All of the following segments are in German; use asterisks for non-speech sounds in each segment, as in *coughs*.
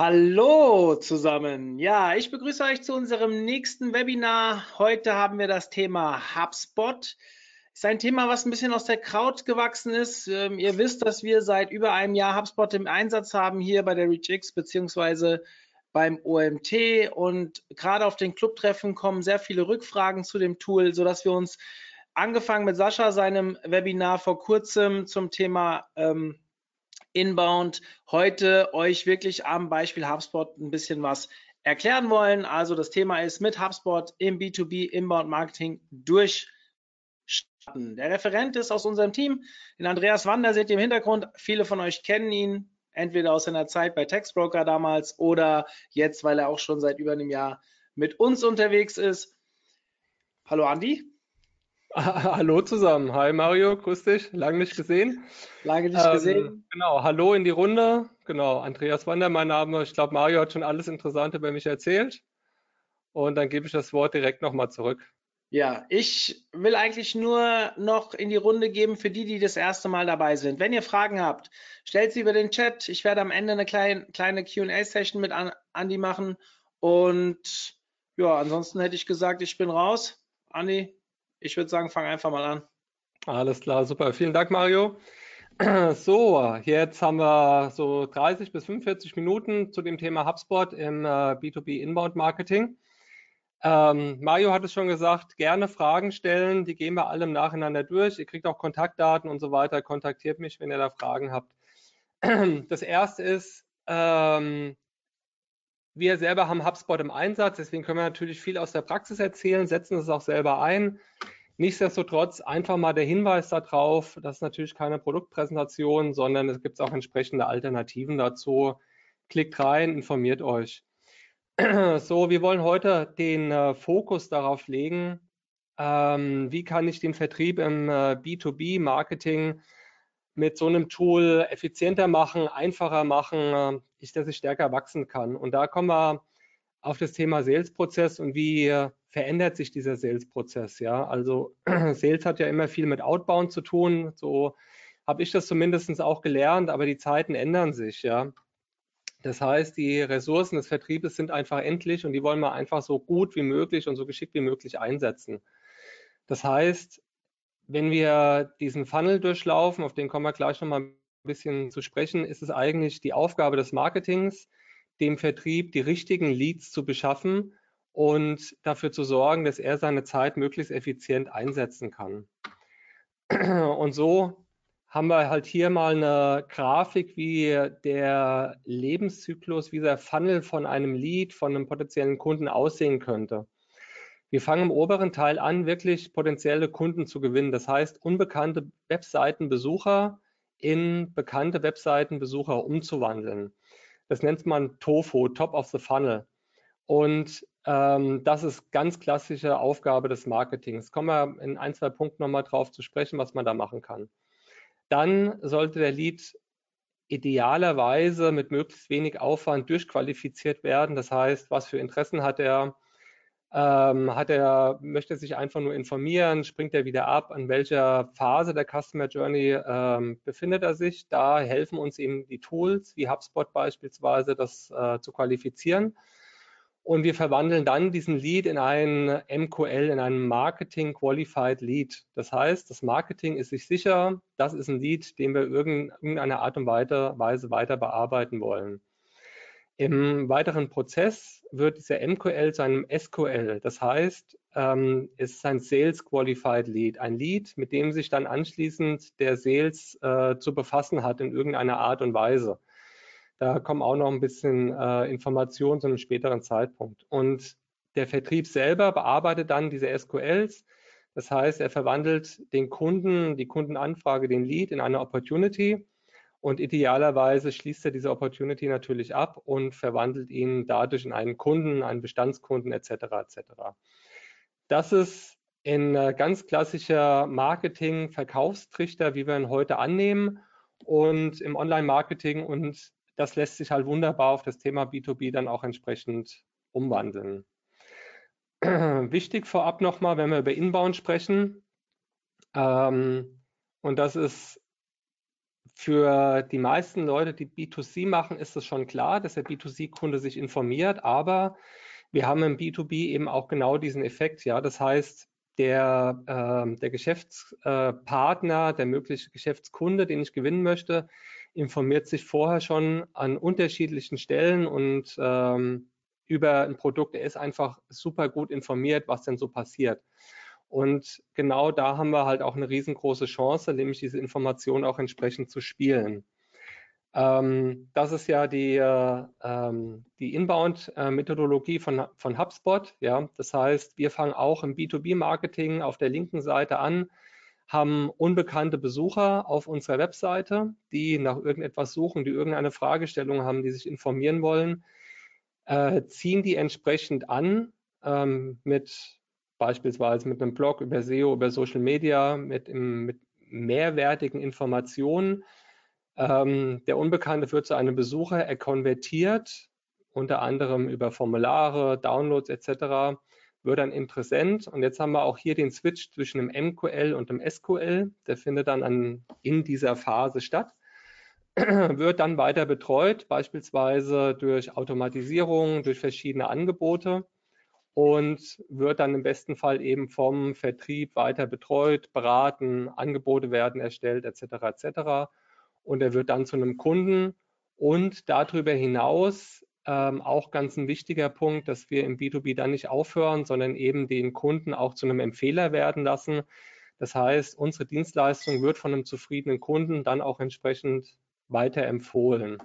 Hallo zusammen. Ja, ich begrüße euch zu unserem nächsten Webinar. Heute haben wir das Thema HubSpot. Ist ein Thema, was ein bisschen aus der Kraut gewachsen ist. Ähm, ihr wisst, dass wir seit über einem Jahr HubSpot im Einsatz haben hier bei der ReachX beziehungsweise beim OMT und gerade auf den Clubtreffen kommen sehr viele Rückfragen zu dem Tool, sodass wir uns angefangen mit Sascha seinem Webinar vor kurzem zum Thema ähm, Inbound heute euch wirklich am Beispiel HubSpot ein bisschen was erklären wollen. Also das Thema ist mit HubSpot im B2B Inbound Marketing durchstarten. Der Referent ist aus unserem Team, den Andreas Wander seht ihr im Hintergrund. Viele von euch kennen ihn, entweder aus seiner Zeit bei Textbroker damals oder jetzt, weil er auch schon seit über einem Jahr mit uns unterwegs ist. Hallo Andi. *laughs* Hallo zusammen. Hi Mario, grüß dich. Lange nicht gesehen. Lange nicht ähm, gesehen. Genau, hallo in die Runde. Genau, Andreas Wander, mein Name. Ich glaube, Mario hat schon alles Interessante über mich erzählt. Und dann gebe ich das Wort direkt nochmal zurück. Ja, ich will eigentlich nur noch in die Runde geben für die, die das erste Mal dabei sind. Wenn ihr Fragen habt, stellt sie über den Chat. Ich werde am Ende eine kleine, kleine QA-Session mit Andi machen. Und ja, ansonsten hätte ich gesagt, ich bin raus. Andi, ich würde sagen, fang einfach mal an. Alles klar, super. Vielen Dank, Mario. *clears throat* So, jetzt haben wir so 30 bis 45 Minuten zu dem Thema HubSpot im äh, B2B Inbound Marketing. Ähm, Mario hat es schon gesagt, gerne Fragen stellen, die gehen wir alle im Nacheinander durch. Ihr kriegt auch Kontaktdaten und so weiter. Kontaktiert mich, wenn ihr da Fragen habt. *clears throat* Das erste ist, ähm, wir selber haben HubSpot im Einsatz, deswegen können wir natürlich viel aus der Praxis erzählen, setzen es auch selber ein. Nichtsdestotrotz einfach mal der Hinweis darauf, das ist natürlich keine Produktpräsentation, sondern es gibt auch entsprechende Alternativen dazu. Klickt rein, informiert euch. *clears throat* So, wir wollen heute den äh, Fokus darauf legen, ähm, wie kann ich den Vertrieb im äh, B2B-Marketing mit so einem Tool effizienter machen, einfacher machen, äh, ich, dass ich stärker wachsen kann. Und da kommen wir auf das Thema Sales-Prozess und wie äh, verändert sich dieser Sales-Prozess. Ja, also *clears throat* Sales hat ja immer viel mit Outbound zu tun. So habe ich das zumindest auch gelernt, aber die Zeiten ändern sich. Ja, das heißt, die Ressourcen des Vertriebes sind einfach endlich und die wollen wir einfach so gut wie möglich und so geschickt wie möglich einsetzen. Das heißt, wenn wir diesen Funnel durchlaufen, auf den kommen wir gleich nochmal ein bisschen zu sprechen, ist es eigentlich die Aufgabe des Marketings, dem Vertrieb die richtigen Leads zu beschaffen und dafür zu sorgen, dass er seine Zeit möglichst effizient einsetzen kann. *clears throat* Und so haben wir halt hier mal eine Grafik, wie der Lebenszyklus, wie der Funnel von einem Lead, von einem potenziellen Kunden aussehen könnte. Wir fangen im oberen Teil an, wirklich potenzielle Kunden zu gewinnen. Das heißt, unbekannte Webseitenbesucher in bekannte Webseitenbesucher umzuwandeln. Das nennt man TOFO, Top of the Funnel. Und ähm, das ist ganz klassische Aufgabe des Marketings. Kommen wir in ein, zwei Punkten nochmal drauf zu sprechen, was man da machen kann. Dann sollte der Lead idealerweise mit möglichst wenig Aufwand durchqualifiziert werden. Das heißt, was für Interessen hat er? Ähm, hat er, möchte sich einfach nur informieren, springt er wieder ab, an welcher Phase der Customer Journey ähm, befindet er sich. Da helfen uns eben die Tools wie HubSpot beispielsweise, das äh, zu qualifizieren. Und wir verwandeln dann diesen Lead in ein MQL, in einen Marketing Qualified Lead. Das heißt, das Marketing ist sich sicher, das ist ein Lead, den wir irgendeiner Art und Weise weiter bearbeiten wollen. Im weiteren Prozess wird dieser MQL zu einem SQL. Das heißt, ähm, es ist ein Sales Qualified Lead, ein Lead, mit dem sich dann anschließend der Sales äh, zu befassen hat in irgendeiner Art und Weise. Da kommen auch noch ein bisschen äh, Informationen zu einem späteren Zeitpunkt. Und der Vertrieb selber bearbeitet dann diese SQLs. Das heißt, er verwandelt den Kunden, die Kundenanfrage, den Lead in eine Opportunity Und idealerweise schließt er diese Opportunity natürlich ab und verwandelt ihn dadurch in einen Kunden, einen Bestandskunden etc. etc. Das ist ein ganz klassischer Marketing-Verkaufstrichter, wie wir ihn heute annehmen und im Online-Marketing und das lässt sich halt wunderbar auf das Thema B2B dann auch entsprechend umwandeln. *clears throat* Wichtig vorab nochmal, wenn wir über Inbound sprechen, ähm, und das ist für die meisten Leute, die B2C machen, ist es schon klar, dass der B2C-Kunde sich informiert, aber wir haben im B2B eben auch genau diesen Effekt. Ja, das heißt, der, äh, der Geschäftspartner, der mögliche Geschäftskunde, den ich gewinnen möchte, informiert sich vorher schon an unterschiedlichen Stellen und ähm, über ein Produkt. Er ist einfach super gut informiert, was denn so passiert. Und genau da haben wir halt auch eine riesengroße Chance, nämlich diese Information auch entsprechend zu spielen. Ähm, das ist ja die, äh, ähm, die Inbound-Methodologie von, von HubSpot. Ja? Das heißt, wir fangen auch im B2B-Marketing auf der linken Seite an, haben unbekannte Besucher auf unserer Webseite, die nach irgendetwas suchen, die irgendeine Fragestellung haben, die sich informieren wollen, äh, ziehen die entsprechend an ähm, mit beispielsweise mit einem Blog über SEO, über Social Media, mit, mit mehrwertigen Informationen. Ähm, der Unbekannte wird zu einem Besucher, er konvertiert, unter anderem über Formulare, Downloads etc., wird ein Interessent. Und jetzt haben wir auch hier den Switch zwischen dem MQL und dem SQL. Der findet dann an, in dieser Phase statt *clears throat* wird dann weiter betreut, beispielsweise durch Automatisierung, durch verschiedene Angebote und wird dann im besten Fall eben vom Vertrieb weiter betreut, beraten, Angebote werden erstellt etc. etc. Und er wird dann zu einem Kunden und darüber hinaus ähm, auch ganz ein wichtiger Punkt, dass wir im B2B dann nicht aufhören, sondern eben den Kunden auch zu einem Empfehler werden lassen. Das heißt, unsere Dienstleistung wird von einem zufriedenen Kunden dann auch entsprechend weiterempfohlen.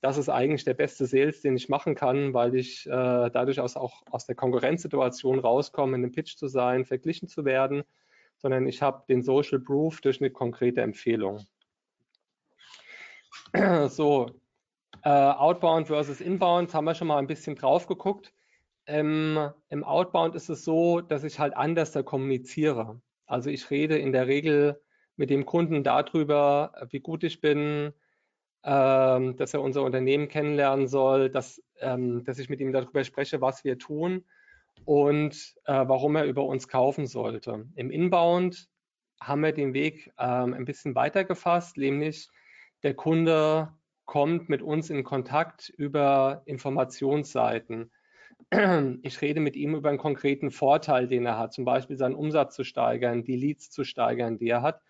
Das ist eigentlich der beste Sales, den ich machen kann, weil ich äh, dadurch aus, auch aus der Konkurrenzsituation rauskomme, in einem Pitch zu sein, verglichen zu werden, sondern ich habe den Social Proof durch eine konkrete Empfehlung. *clears throat* So, äh, Outbound versus Inbound haben wir schon mal ein bisschen drauf geguckt. Ähm, Im Outbound ist es so, dass ich halt anders da kommuniziere. Also ich rede in der Regel mit dem Kunden darüber, wie gut ich bin, ähm, dass er unser Unternehmen kennenlernen soll, dass, ähm, dass ich mit ihm darüber spreche, was wir tun und äh, warum er über uns kaufen sollte. Im Inbound haben wir den Weg ähm, ein bisschen weiter gefasst, nämlich der Kunde kommt mit uns in Kontakt über Informationsseiten. Ich rede mit ihm über einen konkreten Vorteil, den er hat, zum Beispiel seinen Umsatz zu steigern, die Leads zu steigern, die er hat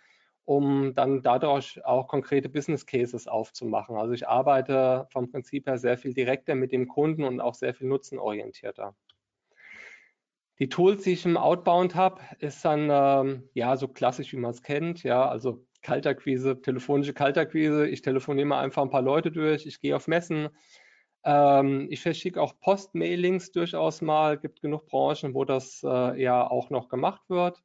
um dann dadurch auch konkrete Business Cases aufzumachen. Also ich arbeite vom Prinzip her sehr viel direkter mit dem Kunden und auch sehr viel nutzenorientierter. Die Tools, die ich im Outbound habe, ist dann ähm, ja so klassisch, wie man es kennt, ja, also Kaltakquise, telefonische Kaltakquise. Ich telefoniere mal einfach ein paar Leute durch, ich gehe auf Messen, ähm, ich verschicke auch Postmailings durchaus mal, gibt genug Branchen, wo das äh, ja auch noch gemacht wird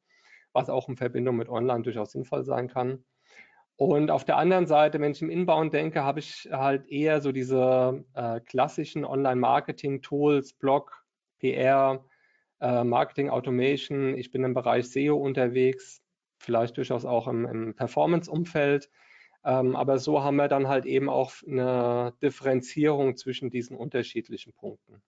was auch in Verbindung mit Online durchaus sinnvoll sein kann. Und auf der anderen Seite, wenn ich im Inbound denke, habe ich halt eher so diese äh, klassischen Online-Marketing-Tools, Blog, PR, äh, Marketing Automation. Ich bin im Bereich SEO unterwegs, vielleicht durchaus auch im, im Performance-Umfeld. Ähm, aber so haben wir dann halt eben auch eine Differenzierung zwischen diesen unterschiedlichen Punkten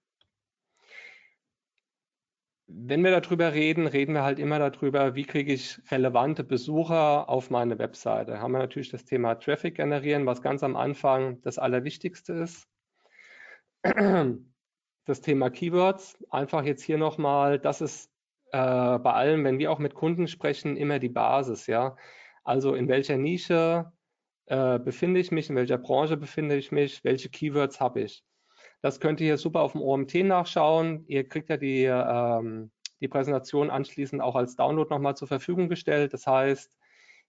wenn wir darüber reden, reden wir halt immer darüber, wie kriege ich relevante Besucher auf meine Webseite. Da haben wir natürlich das Thema Traffic generieren, was ganz am Anfang das Allerwichtigste ist. Das Thema Keywords, einfach jetzt hier nochmal, das ist äh, bei allem, wenn wir auch mit Kunden sprechen, immer die Basis, ja. Also in welcher Nische äh, befinde ich mich, in welcher Branche befinde ich mich, welche Keywords habe ich. Das könnt ihr hier super auf dem OMT nachschauen. Ihr kriegt ja die, ähm, die Präsentation anschließend auch als Download nochmal zur Verfügung gestellt. Das heißt,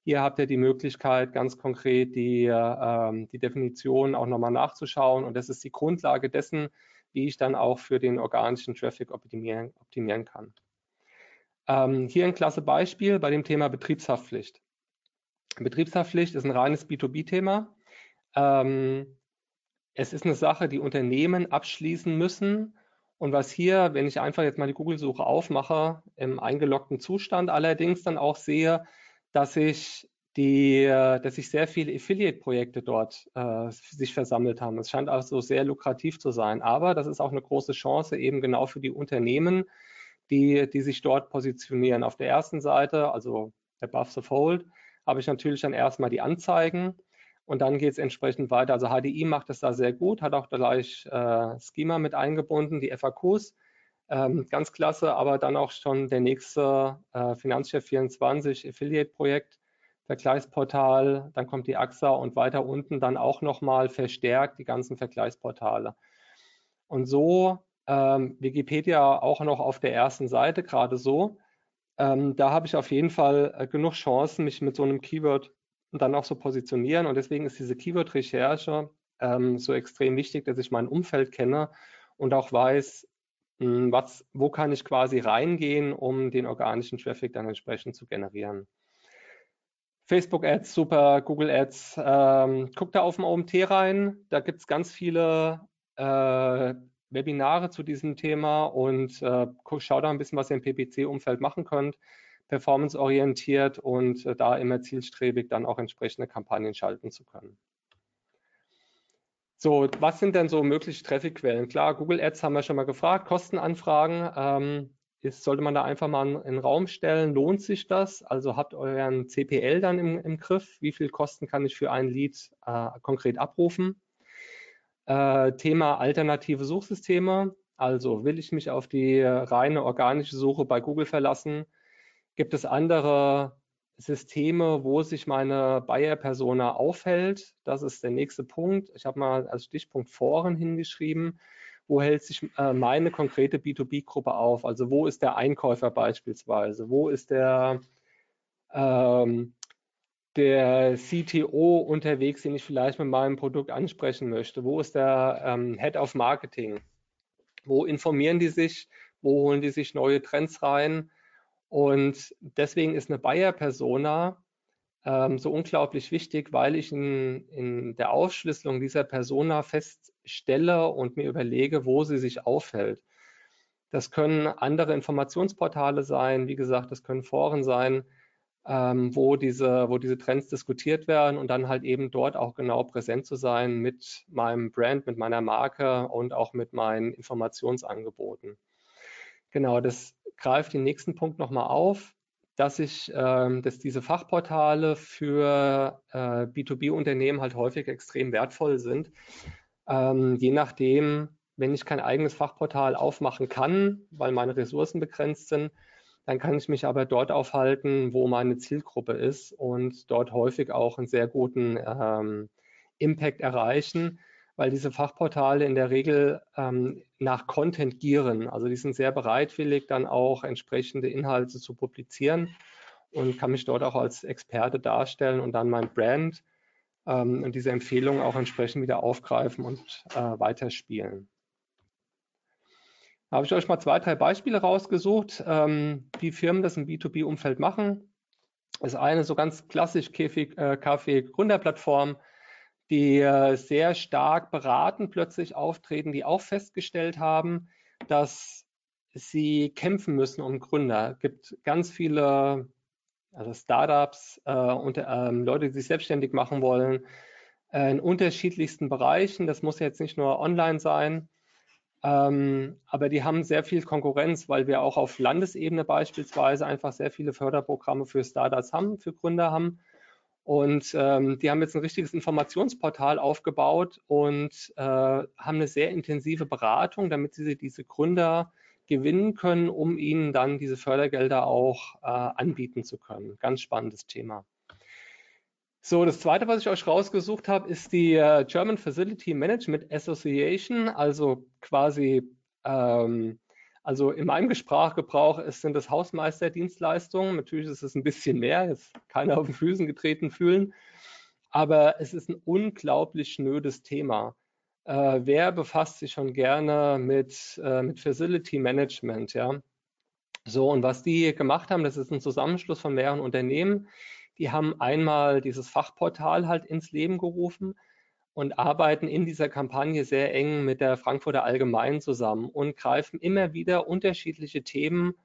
hier habt ihr die Möglichkeit, ganz konkret die, ähm, die Definition auch nochmal nachzuschauen. Und das ist die Grundlage dessen, wie ich dann auch für den organischen Traffic optimieren, optimieren kann. Ähm, hier ein klasse Beispiel bei dem Thema Betriebshaftpflicht. Betriebshaftpflicht ist ein reines B2B-Thema. Ähm, es ist eine Sache, die Unternehmen abschließen müssen. Und was hier, wenn ich einfach jetzt mal die Google-Suche aufmache, im eingeloggten Zustand allerdings dann auch sehe, dass ich die, dass sich sehr viele Affiliate-Projekte dort äh, sich versammelt haben. Es scheint also sehr lukrativ zu sein. Aber das ist auch eine große Chance eben genau für die Unternehmen, die, die sich dort positionieren. Auf der ersten Seite, also above the fold, habe ich natürlich dann erstmal die Anzeigen und dann geht es entsprechend weiter. Also HDI macht es da sehr gut, hat auch gleich äh, Schema mit eingebunden, die FAQs. Ähm, ganz klasse, aber dann auch schon der nächste äh, Finanzchef 24 Affiliate-Projekt, Vergleichsportal, dann kommt die AXA und weiter unten dann auch nochmal verstärkt die ganzen Vergleichsportale. Und so ähm, Wikipedia auch noch auf der ersten Seite, gerade so. Ähm, da habe ich auf jeden Fall äh, genug Chancen, mich mit so einem Keyword und dann auch so positionieren. Und deswegen ist diese Keyword-Recherche ähm, so extrem wichtig, dass ich mein Umfeld kenne und auch weiß, mh, hm, was, wo kann ich quasi reingehen, um den organischen Traffic dann entsprechend zu generieren. Facebook Ads, super, Google Ads, ähm, guck da auf dem OMT rein, da gibt es ganz viele äh, Webinare zu diesem Thema und äh, schau da ein bisschen, was ihr im PPC-Umfeld machen könnt performanceorientiert und äh, da immer zielstrebig dann auch entsprechende Kampagnen schalten zu können. So, was sind denn so mögliche Trafficquellen? Klar, Google Ads haben wir schon mal gefragt, Kostenanfragen. Ähm, ist, sollte man da einfach mal in den Raum stellen, lohnt sich das? Also habt euren CPL dann im, im Griff, wie viel Kosten kann ich für ein Lead äh, konkret abrufen? Äh, Thema alternative Suchsysteme, also will ich mich auf die reine organische Suche bei Google verlassen? Gibt es andere Systeme, wo sich meine Buyer-Persona aufhält? Das ist der nächste Punkt. Ich habe mal als Stichpunkt Foren hingeschrieben. Wo hält sich äh, meine konkrete B2B-Gruppe auf? Also wo ist der Einkäufer beispielsweise? Wo ist der, ähm, der CTO unterwegs, den ich vielleicht mit meinem Produkt ansprechen möchte? Wo ist der ähm, Head of Marketing? Wo informieren die sich? Wo holen die sich neue Trends rein? Und deswegen ist eine Buyer-Persona ähm, so unglaublich wichtig, weil ich in, in der Aufschlüsselung dieser Persona feststelle und mir überlege, wo sie sich aufhält. Das können andere Informationsportale sein, wie gesagt, das können Foren sein, ähm, wo, diese, wo diese Trends diskutiert werden und dann halt eben dort auch genau präsent zu sein mit meinem Brand, mit meiner Marke und auch mit meinen Informationsangeboten. Genau, das greift den nächsten Punkt nochmal auf, dass ich, ähm, dass diese Fachportale für äh, B2B-Unternehmen halt häufig extrem wertvoll sind. Ähm, je nachdem, wenn ich kein eigenes Fachportal aufmachen kann, weil meine Ressourcen begrenzt sind, dann kann ich mich aber dort aufhalten, wo meine Zielgruppe ist und dort häufig auch einen sehr guten ähm, Impact erreichen, weil diese Fachportale in der Regel ähm, nach Content gieren. Also die sind sehr bereitwillig, dann auch entsprechende Inhalte zu publizieren und kann mich dort auch als Experte darstellen und dann mein Brand ähm, und diese Empfehlungen auch entsprechend wieder aufgreifen und äh, weiterspielen. Da habe ich euch mal zwei, drei Beispiele rausgesucht, ähm, wie Firmen das im B2B-Umfeld machen. Das eine so ganz klassisch Kaffee-Gründerplattform. Äh, die äh, sehr stark beraten plötzlich auftreten, die auch festgestellt haben, dass sie kämpfen müssen um Gründer. Es gibt ganz viele also Startups äh, und ähm, Leute, die sich selbstständig machen wollen, äh, in unterschiedlichsten Bereichen. Das muss jetzt nicht nur online sein, ähm, aber die haben sehr viel Konkurrenz, weil wir auch auf Landesebene beispielsweise einfach sehr viele Förderprogramme für Startups haben, für Gründer haben. Und ähm, die haben jetzt ein richtiges Informationsportal aufgebaut und äh, haben eine sehr intensive Beratung, damit sie diese Gründer gewinnen können, um ihnen dann diese Fördergelder auch äh, anbieten zu können. Ganz spannendes Thema. So, das zweite, was ich euch rausgesucht habe, ist die äh, German Facility Management Association, also quasi ähm, also in meinem Sprachgebrauch sind das Hausmeisterdienstleistungen. Natürlich ist es ein bisschen mehr, jetzt keiner auf den Füßen getreten fühlen. Aber es ist ein unglaublich schnödes Thema. Äh, wer befasst sich schon gerne mit, äh, mit Facility Management? Ja? So, und was die gemacht haben, das ist ein Zusammenschluss von mehreren Unternehmen. Die haben einmal dieses Fachportal halt ins Leben gerufen und arbeiten in dieser Kampagne sehr eng mit der Frankfurter Allgemein zusammen und greifen immer wieder unterschiedliche Themen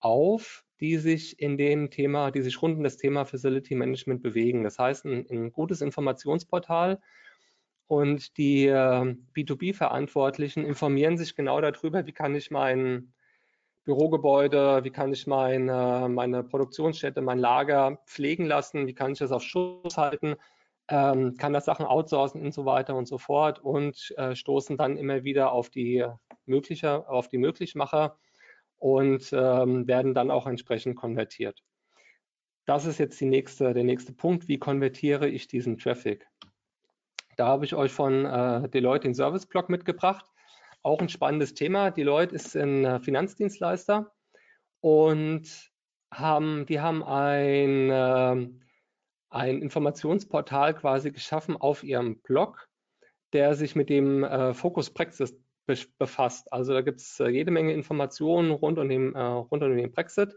auf, die sich in dem Thema, die sich rund um das Thema Facility Management bewegen. Das heißt, ein, ein gutes Informationsportal und die äh, B2B-Verantwortlichen informieren sich genau darüber, wie kann ich mein Bürogebäude, wie kann ich meine, meine Produktionsstätte, mein Lager pflegen lassen, wie kann ich das auf Schuss halten, ähm, kann das Sachen outsourcen und so weiter und so fort und äh, stoßen dann immer wieder auf die mögliche, auf die Möglichmacher und ähm, werden dann auch entsprechend konvertiert. Das ist jetzt nächste, der nächste Punkt. Wie konvertiere ich diesen Traffic? Da habe ich euch von äh, Deloitte den Service-Blog mitgebracht. Auch ein spannendes Thema. Deloitte ist ein äh, Finanzdienstleister und haben, die haben ein, äh, ein Informationsportal quasi geschaffen auf ihrem Blog, der sich mit dem äh, Focus Praxis befasst. Also da gibt es äh, jede Menge Informationen rund um den, äh, rund um den Brexit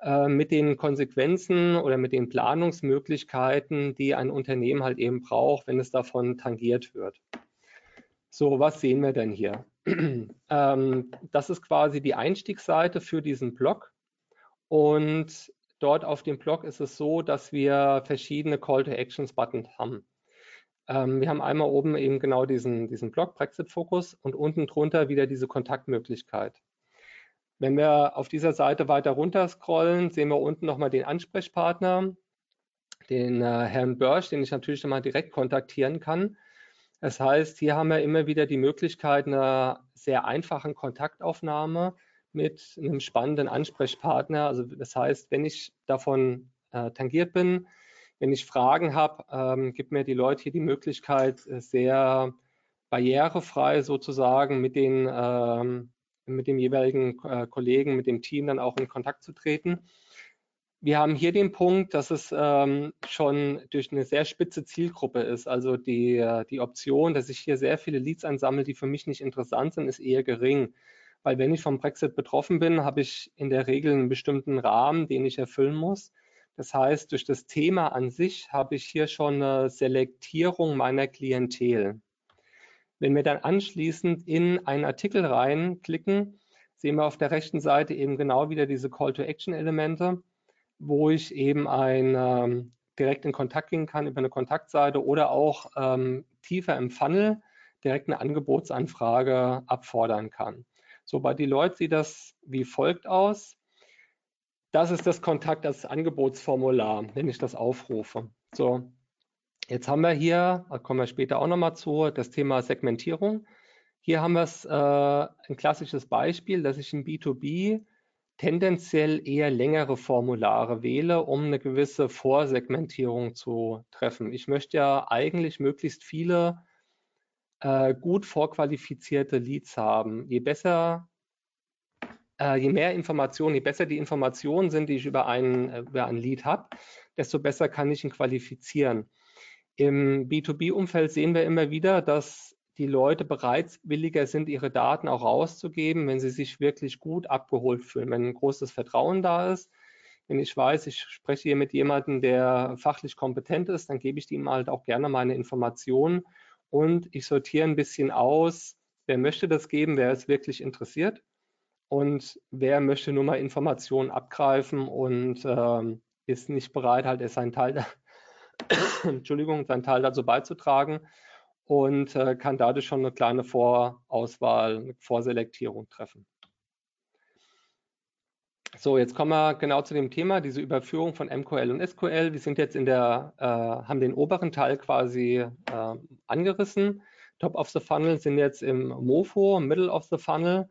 äh, mit den Konsequenzen oder mit den Planungsmöglichkeiten, die ein Unternehmen halt eben braucht, wenn es davon tangiert wird. So, was sehen wir denn hier? *clears throat* ähm, das ist quasi die Einstiegsseite für diesen Blog. Und dort auf dem Blog ist es so, dass wir verschiedene Call-to-Actions-Buttons haben. Ähm, wir haben einmal oben eben genau diesen, diesen Blog Brexit Focus und unten drunter wieder diese Kontaktmöglichkeit. Wenn wir auf dieser Seite weiter runter scrollen, sehen wir unten nochmal den Ansprechpartner, den äh, Herrn Börsch, den ich natürlich nochmal direkt kontaktieren kann. Das heißt, hier haben wir immer wieder die Möglichkeit einer sehr einfachen Kontaktaufnahme mit einem spannenden Ansprechpartner. Also das heißt, wenn ich davon äh, tangiert bin, wenn ich Fragen habe, ähm, gibt mir die Leute hier die Möglichkeit, äh, sehr barrierefrei sozusagen mit den ähm, mit dem jeweiligen äh, Kollegen, mit dem Team dann auch in Kontakt zu treten. Wir haben hier den Punkt, dass es ähm, schon durch eine sehr spitze Zielgruppe ist. Also die, äh, die Option, dass ich hier sehr viele Leads einsammle, die für mich nicht interessant sind, ist eher gering. Weil wenn ich vom Brexit betroffen bin, habe ich in der Regel einen bestimmten Rahmen, den ich erfüllen muss. Das heißt, durch das Thema an sich habe ich hier schon eine Selektierung meiner Klientel. Wenn wir dann anschließend in einen Artikel reinklicken, sehen wir auf der rechten Seite eben genau wieder diese Call-to-Action-Elemente, wo ich eben ein, ähm, direkt in Kontakt gehen kann über eine Kontaktseite oder auch ähm, tiefer im Funnel direkt eine Angebotsanfrage abfordern kann. So bei Deloitte sieht das wie folgt aus. Das ist das Kontakt, das Angebotsformular, wenn ich das aufrufe. So, jetzt haben wir hier, da kommen wir später auch nochmal zu, das Thema Segmentierung. Hier haben wir es, äh, ein klassisches Beispiel, dass ich im B2B tendenziell eher längere Formulare wähle, um eine gewisse Vorsegmentierung zu treffen. Ich möchte ja eigentlich möglichst viele äh, gut vorqualifizierte Leads haben. Je besser äh, je mehr Informationen, je besser die Informationen sind, die ich über einen, äh, über ein Lead habe, desto besser kann ich ihn qualifizieren. Im B2B-Umfeld sehen wir immer wieder, dass die Leute bereitwilliger sind, ihre Daten auch rauszugeben, wenn sie sich wirklich gut abgeholt fühlen, wenn ein großes Vertrauen da ist. Wenn ich weiß, ich spreche hier mit jemandem, der fachlich kompetent ist, dann gebe ich ihm halt auch gerne meine Informationen und ich sortiere ein bisschen aus, wer möchte das geben, wer ist wirklich interessiert und wer möchte nur mal Informationen abgreifen und ähm, ist nicht bereit, halt seinen Teil, *coughs* Entschuldigung, seinen Teil dazu beizutragen und äh, kann dadurch schon eine kleine Vorauswahl, eine Vorselektierung treffen. So, jetzt kommen wir genau zu dem Thema, diese Überführung von MQL und SQL. Wir sind jetzt in der, äh, haben den oberen Teil quasi äh, angerissen. Top of the Funnel sind jetzt im MOFO, Middle of the Funnel.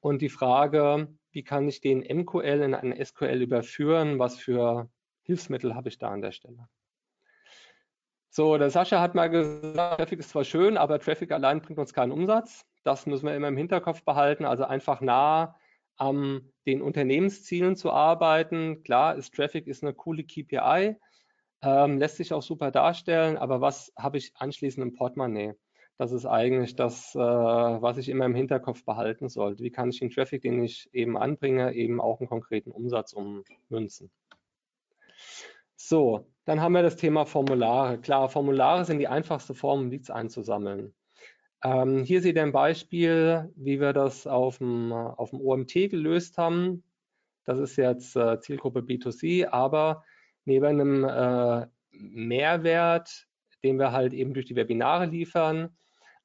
Und die Frage, wie kann ich den MQL in einen SQL überführen? Was für Hilfsmittel habe ich da an der Stelle? So, der Sascha hat mal gesagt, Traffic ist zwar schön, aber Traffic allein bringt uns keinen Umsatz. Das müssen wir immer im Hinterkopf behalten. Also einfach nah an den Unternehmenszielen zu arbeiten. Klar, ist Traffic ist eine coole KPI, ähm, lässt sich auch super darstellen, aber was habe ich anschließend im Portemonnaie? Das ist eigentlich das, äh, was ich immer im Hinterkopf behalten sollte. Wie kann ich den Traffic, den ich eben anbringe, eben auch einen konkreten Umsatz ummünzen? So, dann haben wir das Thema Formulare. Klar, Formulare sind die einfachste Form, um Leads einzusammeln. Ähm, hier seht ihr ein Beispiel, wie wir das auf dem, auf dem OMT gelöst haben. Das ist jetzt äh, Zielgruppe B2C, aber neben einem äh, Mehrwert, den wir halt eben durch die Webinare liefern,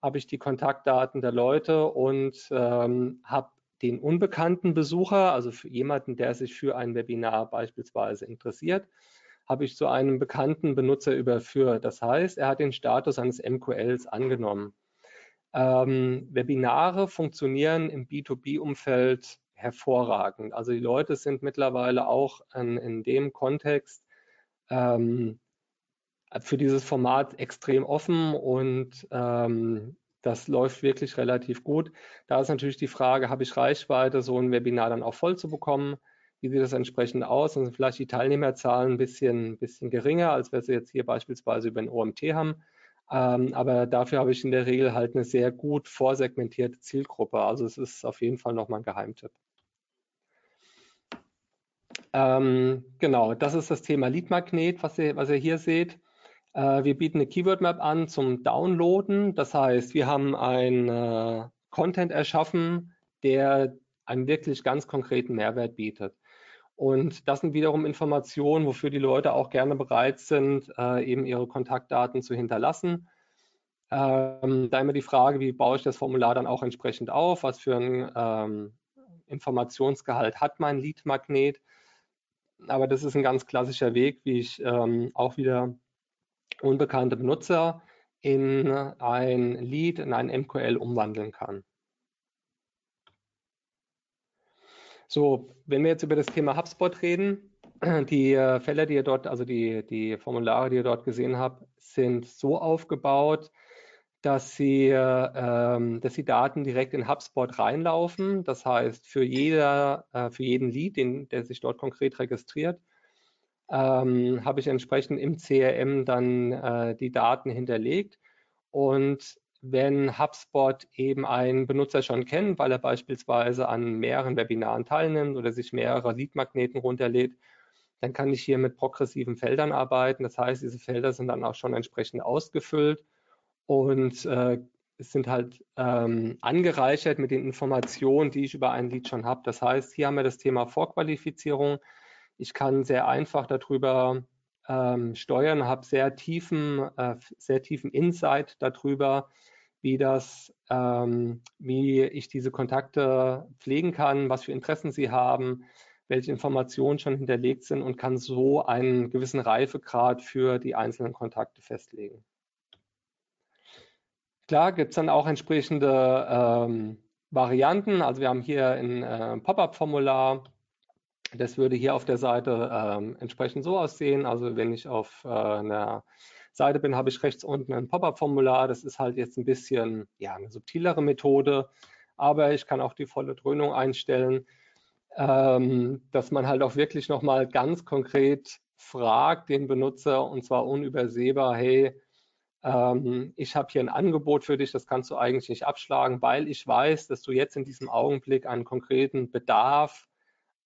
habe ich die Kontaktdaten der Leute und ähm, habe den unbekannten Besucher, also für jemanden, der sich für ein Webinar beispielsweise interessiert, habe ich zu einem bekannten Benutzer überführt. Das heißt, er hat den Status eines MQLs angenommen. Ähm, Webinare funktionieren im B2B-Umfeld hervorragend. Also die Leute sind mittlerweile auch in, in dem Kontext ähm, für dieses Format extrem offen und ähm, das läuft wirklich relativ gut. Da ist natürlich die Frage, habe ich Reichweite, so ein Webinar dann auch voll zu bekommen? Wie sieht das entsprechend aus? Und sind vielleicht die Teilnehmerzahlen ein bisschen, bisschen geringer, als wir sie jetzt hier beispielsweise über ein OMT haben. Ähm, aber dafür habe ich in der Regel halt eine sehr gut vorsegmentierte Zielgruppe. Also es ist auf jeden Fall nochmal ein Geheimtipp. Ähm, genau, das ist das Thema Lead Magnet, was ihr, was ihr hier seht. Äh, wir bieten eine Keyword Map an zum Downloaden. Das heißt, wir haben ein äh, Content erschaffen, der einen wirklich ganz konkreten Mehrwert bietet. Und das sind wiederum Informationen, wofür die Leute auch gerne bereit sind, äh, eben ihre Kontaktdaten zu hinterlassen. Ähm, da immer die Frage, wie baue ich das Formular dann auch entsprechend auf? Was für ein ähm, Informationsgehalt hat mein Lead-Magnet? Aber das ist ein ganz klassischer Weg, wie ich ähm, auch wieder unbekannte Benutzer in ein Lead, in ein MQL umwandeln kann. So, wenn wir jetzt über das Thema HubSpot reden, *clears throat* die äh, Fälle, die ihr dort, also die, die Formulare, die ihr dort gesehen habt, sind so aufgebaut, dass sie, ähm, dass die Daten direkt in HubSpot reinlaufen. Das heißt, für, jeder, äh, für jeden Lead, den, der sich dort konkret registriert, ähm, habe ich entsprechend im CRM dann äh, die Daten hinterlegt. Und wenn HubSpot eben einen Benutzer schon kennt, weil er beispielsweise an mehreren Webinaren teilnimmt oder sich mehrere Lead-Magneten runterlädt, dann kann ich hier mit progressiven Feldern arbeiten. Das heißt, diese Felder sind dann auch schon entsprechend ausgefüllt und äh, sind halt ähm, angereichert mit den Informationen, die ich über ein Lead schon habe. Das heißt, hier haben wir das Thema Vorqualifizierung. Ich kann sehr einfach darüber ähm, steuern, habe sehr tiefen, äh, sehr tiefen Insight darüber, wie das, ähm, wie ich diese Kontakte pflegen kann, was für Interessen sie haben, welche Informationen schon hinterlegt sind und kann so einen gewissen Reifegrad für die einzelnen Kontakte festlegen. Klar gibt es dann auch entsprechende ähm, Varianten. Also wir haben hier ein äh, Pop-up-Formular, das würde hier auf der Seite ähm, entsprechend so aussehen. Also wenn ich auf äh, einer Seite bin, habe ich rechts unten ein Pop-up-Formular. Das ist halt jetzt ein bisschen ja, eine subtilere Methode, aber ich kann auch die volle Dröhnung einstellen, ähm, dass man halt auch wirklich nochmal ganz konkret fragt den Benutzer und zwar unübersehbar, hey, ähm, ich habe hier ein Angebot für dich, das kannst du eigentlich nicht abschlagen, weil ich weiß, dass du jetzt in diesem Augenblick einen konkreten Bedarf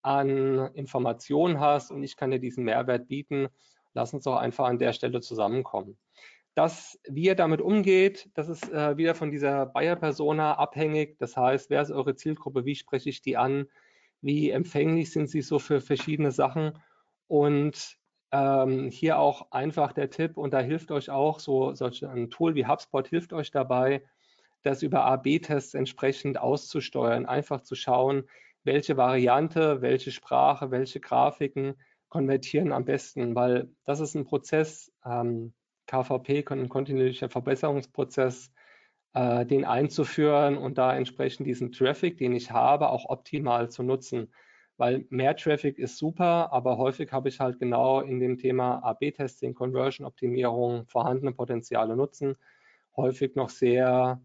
an Informationen hast und ich kann dir diesen Mehrwert bieten. Lass uns doch einfach an der Stelle zusammenkommen. Das, wie ihr damit umgeht, das ist äh, wieder von dieser Buyer-Persona abhängig. Das heißt, wer ist eure Zielgruppe? Wie spreche ich die an? Wie empfänglich sind sie so für verschiedene Sachen? Und ähm, hier auch einfach der Tipp, und da hilft euch auch so solch ein Tool wie HubSpot hilft euch dabei, das über A-B-Tests entsprechend auszusteuern, einfach zu schauen, welche Variante, welche Sprache, welche Grafiken konvertieren am besten, weil das ist ein Prozess, ähm, KVP, ein kontinuierlicher Verbesserungsprozess, äh, den einzuführen und da entsprechend diesen Traffic, den ich habe, auch optimal zu nutzen. Weil mehr Traffic ist super, aber häufig habe ich halt genau in dem Thema AB-Testing, Conversion-Optimierung, vorhandene Potenziale nutzen, häufig noch sehr,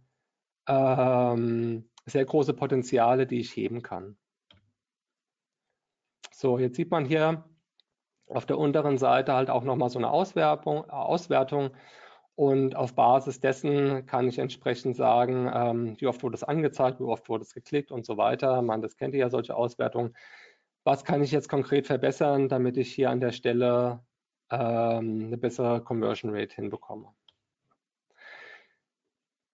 ähm, sehr große Potenziale, die ich heben kann. So, jetzt sieht man hier auf der unteren Seite halt auch nochmal so eine Auswertung, Auswertung. Und auf Basis dessen kann ich entsprechend sagen, ähm, wie oft wurde es angezeigt, wie oft wurde es geklickt und so weiter. Man, das kennt ihr ja, solche Auswertungen. Was kann ich jetzt konkret verbessern, damit ich hier an der Stelle ähm, eine bessere Conversion Rate hinbekomme.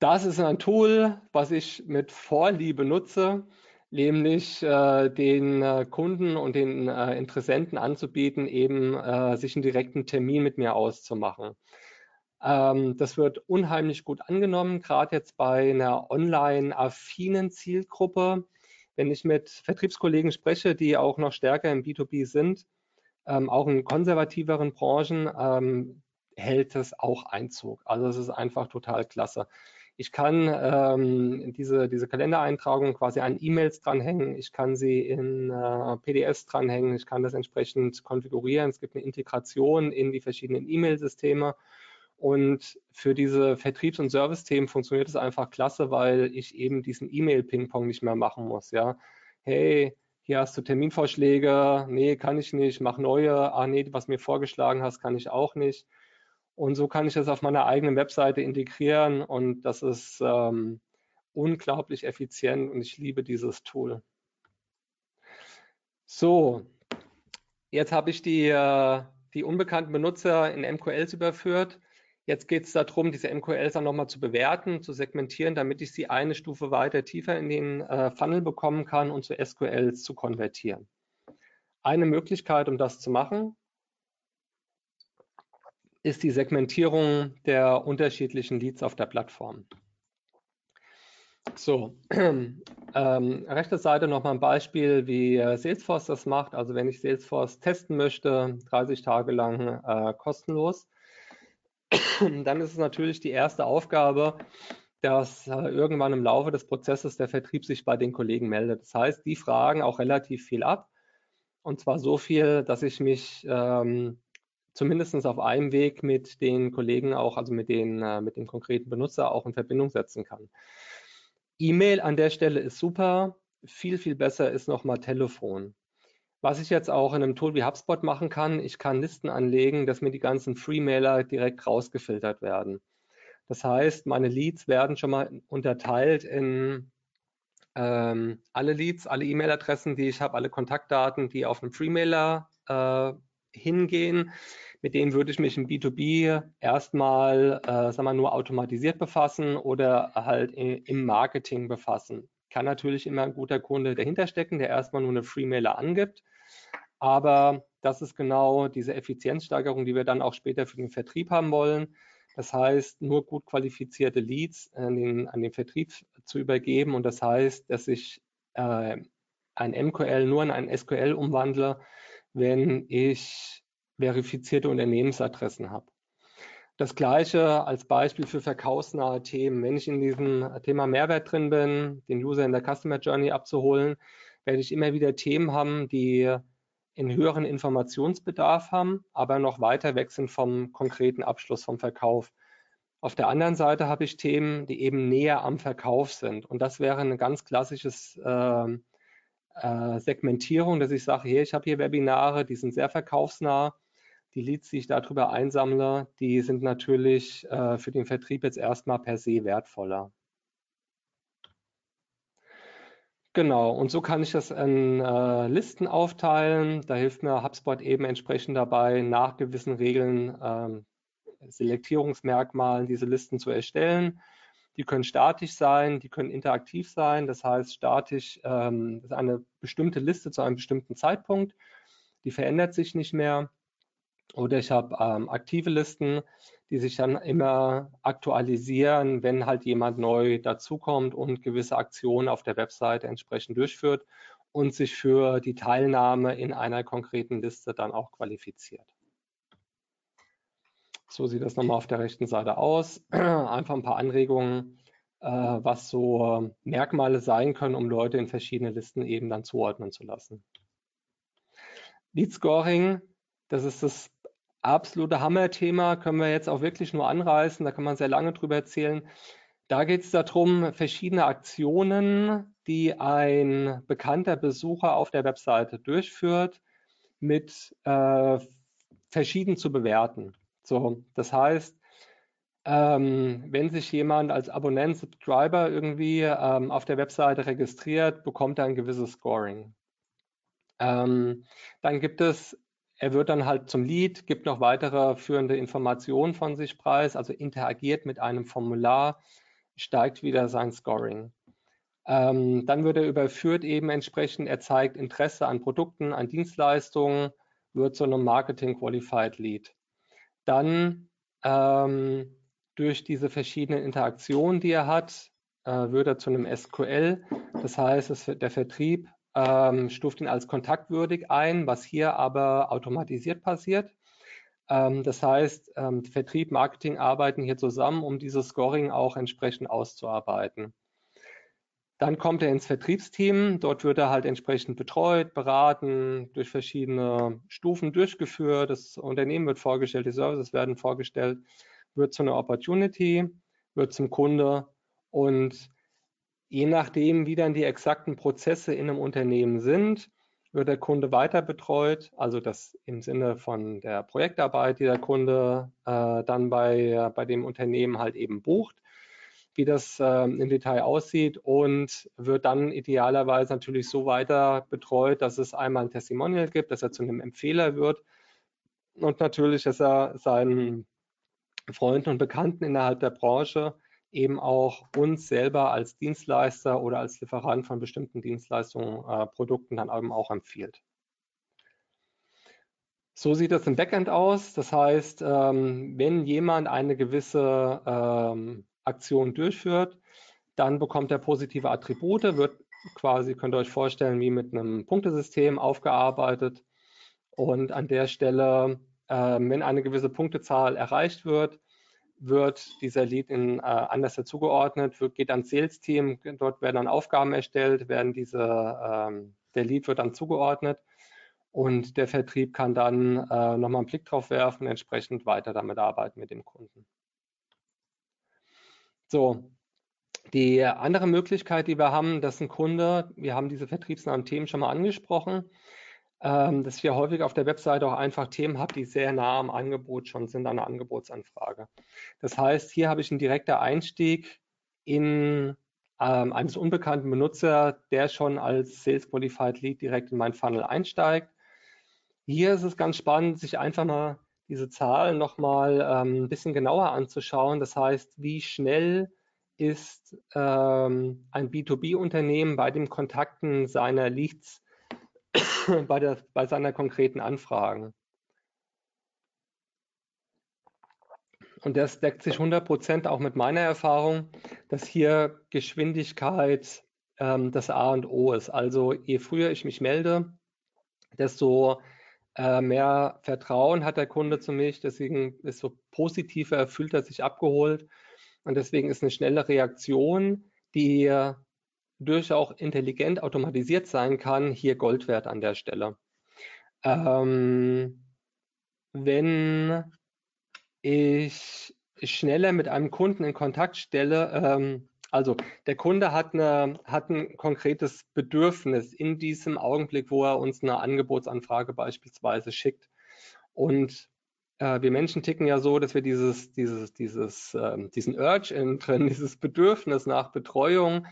Das ist ein Tool, was ich mit Vorliebe nutze, nämlich äh, den äh, Kunden und den äh, Interessenten anzubieten, eben äh, sich einen direkten Termin mit mir auszumachen. Ähm, das wird unheimlich gut angenommen, gerade jetzt bei einer online-affinen Zielgruppe. Wenn ich mit Vertriebskollegen spreche, die auch noch stärker im B2B sind, ähm, auch in konservativeren Branchen, ähm, hält es auch Einzug. Also es ist einfach total klasse. Ich kann ähm, diese, diese Kalendereintragung quasi an E-Mails dranhängen. Ich kann sie in äh, PDFs dranhängen. Ich kann das entsprechend konfigurieren. Es gibt eine Integration in die verschiedenen E-Mail-Systeme. Und für diese Vertriebs- und Service-Themen funktioniert es einfach klasse, weil ich eben diesen E-Mail-Ping-Pong nicht mehr machen muss. Ja, hey, hier hast du Terminvorschläge. Nee, kann ich nicht. Mach neue. Ah, nee, was mir vorgeschlagen hast, kann ich auch nicht. Und so kann ich das auf meiner eigenen Webseite integrieren und das ist ähm, unglaublich effizient und ich liebe dieses Tool. So, jetzt habe ich die, äh, die unbekannten Benutzer in MQLs überführt. Jetzt geht es darum, diese MQLs dann nochmal zu bewerten, zu segmentieren, damit ich sie eine Stufe weiter tiefer in den äh, Funnel bekommen kann und zu SQLs zu konvertieren. Eine Möglichkeit, um das zu machen, ist die Segmentierung der unterschiedlichen Leads auf der Plattform. So, *clears throat* ähm, rechte Seite nochmal ein Beispiel, wie äh, Salesforce das macht. Also wenn ich Salesforce testen möchte, 30 Tage lang äh, kostenlos, *clears throat* dann ist es natürlich die erste Aufgabe, dass äh, irgendwann im Laufe des Prozesses der Vertrieb sich bei den Kollegen meldet. Das heißt, die fragen auch relativ viel ab. Und zwar so viel, dass ich mich ähm, zumindest auf einem Weg mit den Kollegen auch, also mit den, äh, mit dem konkreten Benutzer auch in Verbindung setzen kann. E-Mail an der Stelle ist super. Viel, viel besser ist nochmal Telefon. Was ich jetzt auch in einem Tool wie HubSpot machen kann, ich kann Listen anlegen, dass mir die ganzen Free-Mailer direkt rausgefiltert werden. Das heißt, meine Leads werden schon mal unterteilt in ähm, alle Leads, alle E-Mail-Adressen, die ich habe, alle Kontaktdaten, die auf einem Free-Mailer äh, hingehen. Mit denen würde ich mich im B2B erstmal, äh, sagen wir, nur automatisiert befassen oder halt im Marketing befassen. Kann natürlich immer ein guter Kunde dahinter stecken, der erstmal nur eine Free-Mailer angibt. Aber das ist genau diese Effizienzsteigerung, die wir dann auch später für den Vertrieb haben wollen. Das heißt, nur gut qualifizierte Leads an den, an den Vertrieb zu übergeben. Und das heißt, dass ich äh, ein MQL nur in ein SQL umwandle, wenn ich verifizierte Unternehmensadressen habe. Das gleiche als Beispiel für verkaufsnahe Themen. Wenn ich in diesem Thema Mehrwert drin bin, den User in der Customer Journey abzuholen, werde ich immer wieder Themen haben, die einen höheren Informationsbedarf haben, aber noch weiter weg sind vom konkreten Abschluss vom Verkauf. Auf der anderen Seite habe ich Themen, die eben näher am Verkauf sind. Und das wäre ein ganz klassisches äh, äh, Segmentierung, dass ich sage, hey, ich habe hier Webinare, die sind sehr verkaufsnah. Die Leads, die ich darüber einsammle, die sind natürlich äh, für den Vertrieb jetzt erstmal per se wertvoller. Genau, und so kann ich das in äh, Listen aufteilen. Da hilft mir HubSpot eben entsprechend dabei, nach gewissen Regeln, ähm, Selektierungsmerkmalen diese Listen zu erstellen. Die können statisch sein, die können interaktiv sein. Das heißt, statisch ähm, ist eine bestimmte Liste zu einem bestimmten Zeitpunkt. Die verändert sich nicht mehr. Oder ich habe ähm, aktive Listen, die sich dann immer aktualisieren, wenn halt jemand neu dazukommt und gewisse Aktionen auf der Webseite entsprechend durchführt und sich für die Teilnahme in einer konkreten Liste dann auch qualifiziert. So sieht das nochmal auf der rechten Seite aus. *clears throat* Einfach ein paar Anregungen, äh, was so Merkmale sein können, um Leute in verschiedene Listen eben dann zuordnen zu lassen. Lead Scoring, das ist das absolute Hammerthema, können wir jetzt auch wirklich nur anreißen, da kann man sehr lange drüber erzählen. Da geht es darum, verschiedene Aktionen, die ein bekannter Besucher auf der Webseite durchführt, mit äh, verschieden zu bewerten. So, das heißt, ähm, wenn sich jemand als Abonnent, Subscriber irgendwie ähm, auf der Webseite registriert, bekommt er ein gewisses Scoring. Ähm, dann gibt es er wird dann halt zum Lead, gibt noch weitere führende Informationen von sich preis, also interagiert mit einem Formular, steigt wieder sein Scoring. Ähm, dann wird er überführt eben entsprechend, er zeigt Interesse an Produkten, an Dienstleistungen, wird zu einem Marketing Qualified Lead. Dann ähm, durch diese verschiedenen Interaktionen, die er hat, äh, wird er zu einem SQL. Das heißt, es, der Vertrieb ähm, stuft ihn als kontaktwürdig ein, was hier aber automatisiert passiert. Ähm, das heißt, ähm, Vertrieb, Marketing arbeiten hier zusammen, um dieses Scoring auch entsprechend auszuarbeiten. Dann kommt er ins Vertriebsteam. Dort wird er halt entsprechend betreut, beraten, durch verschiedene Stufen durchgeführt. Das Unternehmen wird vorgestellt, die Services werden vorgestellt, wird zu einer Opportunity, wird zum Kunde und je nachdem, wie dann die exakten Prozesse in einem Unternehmen sind, wird der Kunde weiter betreut, also das im Sinne von der Projektarbeit, die der Kunde äh, dann bei, bei dem Unternehmen halt eben bucht wie das äh, im Detail aussieht und wird dann idealerweise natürlich so weiter betreut, dass es einmal ein Testimonial gibt, dass er zu einem Empfehler wird und natürlich, dass er seinen Freunden und Bekannten innerhalb der Branche eben auch uns selber als Dienstleister oder als Lieferant von bestimmten Dienstleistungen, äh, Produkten dann eben auch empfiehlt. So sieht das im Backend aus. Das heißt, ähm, wenn jemand eine gewisse ähm, Aktion durchführt, dann bekommt er positive Attribute, wird quasi, könnt ihr euch vorstellen, wie mit einem Punktesystem aufgearbeitet. Und an der Stelle, äh, wenn eine gewisse Punktezahl erreicht wird, wird dieser Lead in, äh, anders dazugeordnet, wird, geht ans Sales-Team, dort werden dann Aufgaben erstellt, werden diese, ähm, der Lead wird dann zugeordnet und der Vertrieb kann dann äh, nochmal einen Blick drauf werfen, entsprechend weiter damit arbeiten mit dem Kunden. So, die andere Möglichkeit, die wir haben, dass ein Kunde, wir haben diese vertriebsnahen Themen schon mal angesprochen, ähm, dass ich häufig auf der Webseite auch einfach Themen habe, die sehr nah am Angebot schon sind, an der Angebotsanfrage. Das heißt, hier habe ich einen direkten Einstieg in ähm, eines unbekannten Benutzer, der schon als Sales Qualified Lead direkt in mein Funnel einsteigt. Hier ist es ganz spannend, sich einfach mal diese Zahlen nochmal ähm, ein bisschen genauer anzuschauen. Das heißt, wie schnell ist ähm, ein B2B-Unternehmen bei dem Kontakten seiner Leads *coughs* bei, der, bei seiner konkreten Anfragen. Und das deckt sich 100 Prozent auch mit meiner Erfahrung, dass hier Geschwindigkeit ähm, das A und O ist. Also je früher ich mich melde, desto äh, mehr Vertrauen hat der Kunde zu mich, deswegen ist so positiver, fühlt er sich abgeholt und deswegen ist eine schnelle Reaktion, die durch auch intelligent automatisiert sein kann, hier Gold wert an der Stelle. Ähm, wenn ich schneller mit einem Kunden in Kontakt stelle, ähm, also der Kunde hat, eine, hat ein konkretes Bedürfnis in diesem Augenblick, wo er uns eine Angebotsanfrage beispielsweise schickt. Und äh, wir Menschen ticken ja so, dass wir dieses, dieses, dieses, äh, diesen Urge in drin, *laughs* dieses Bedürfnis nach Betreuung,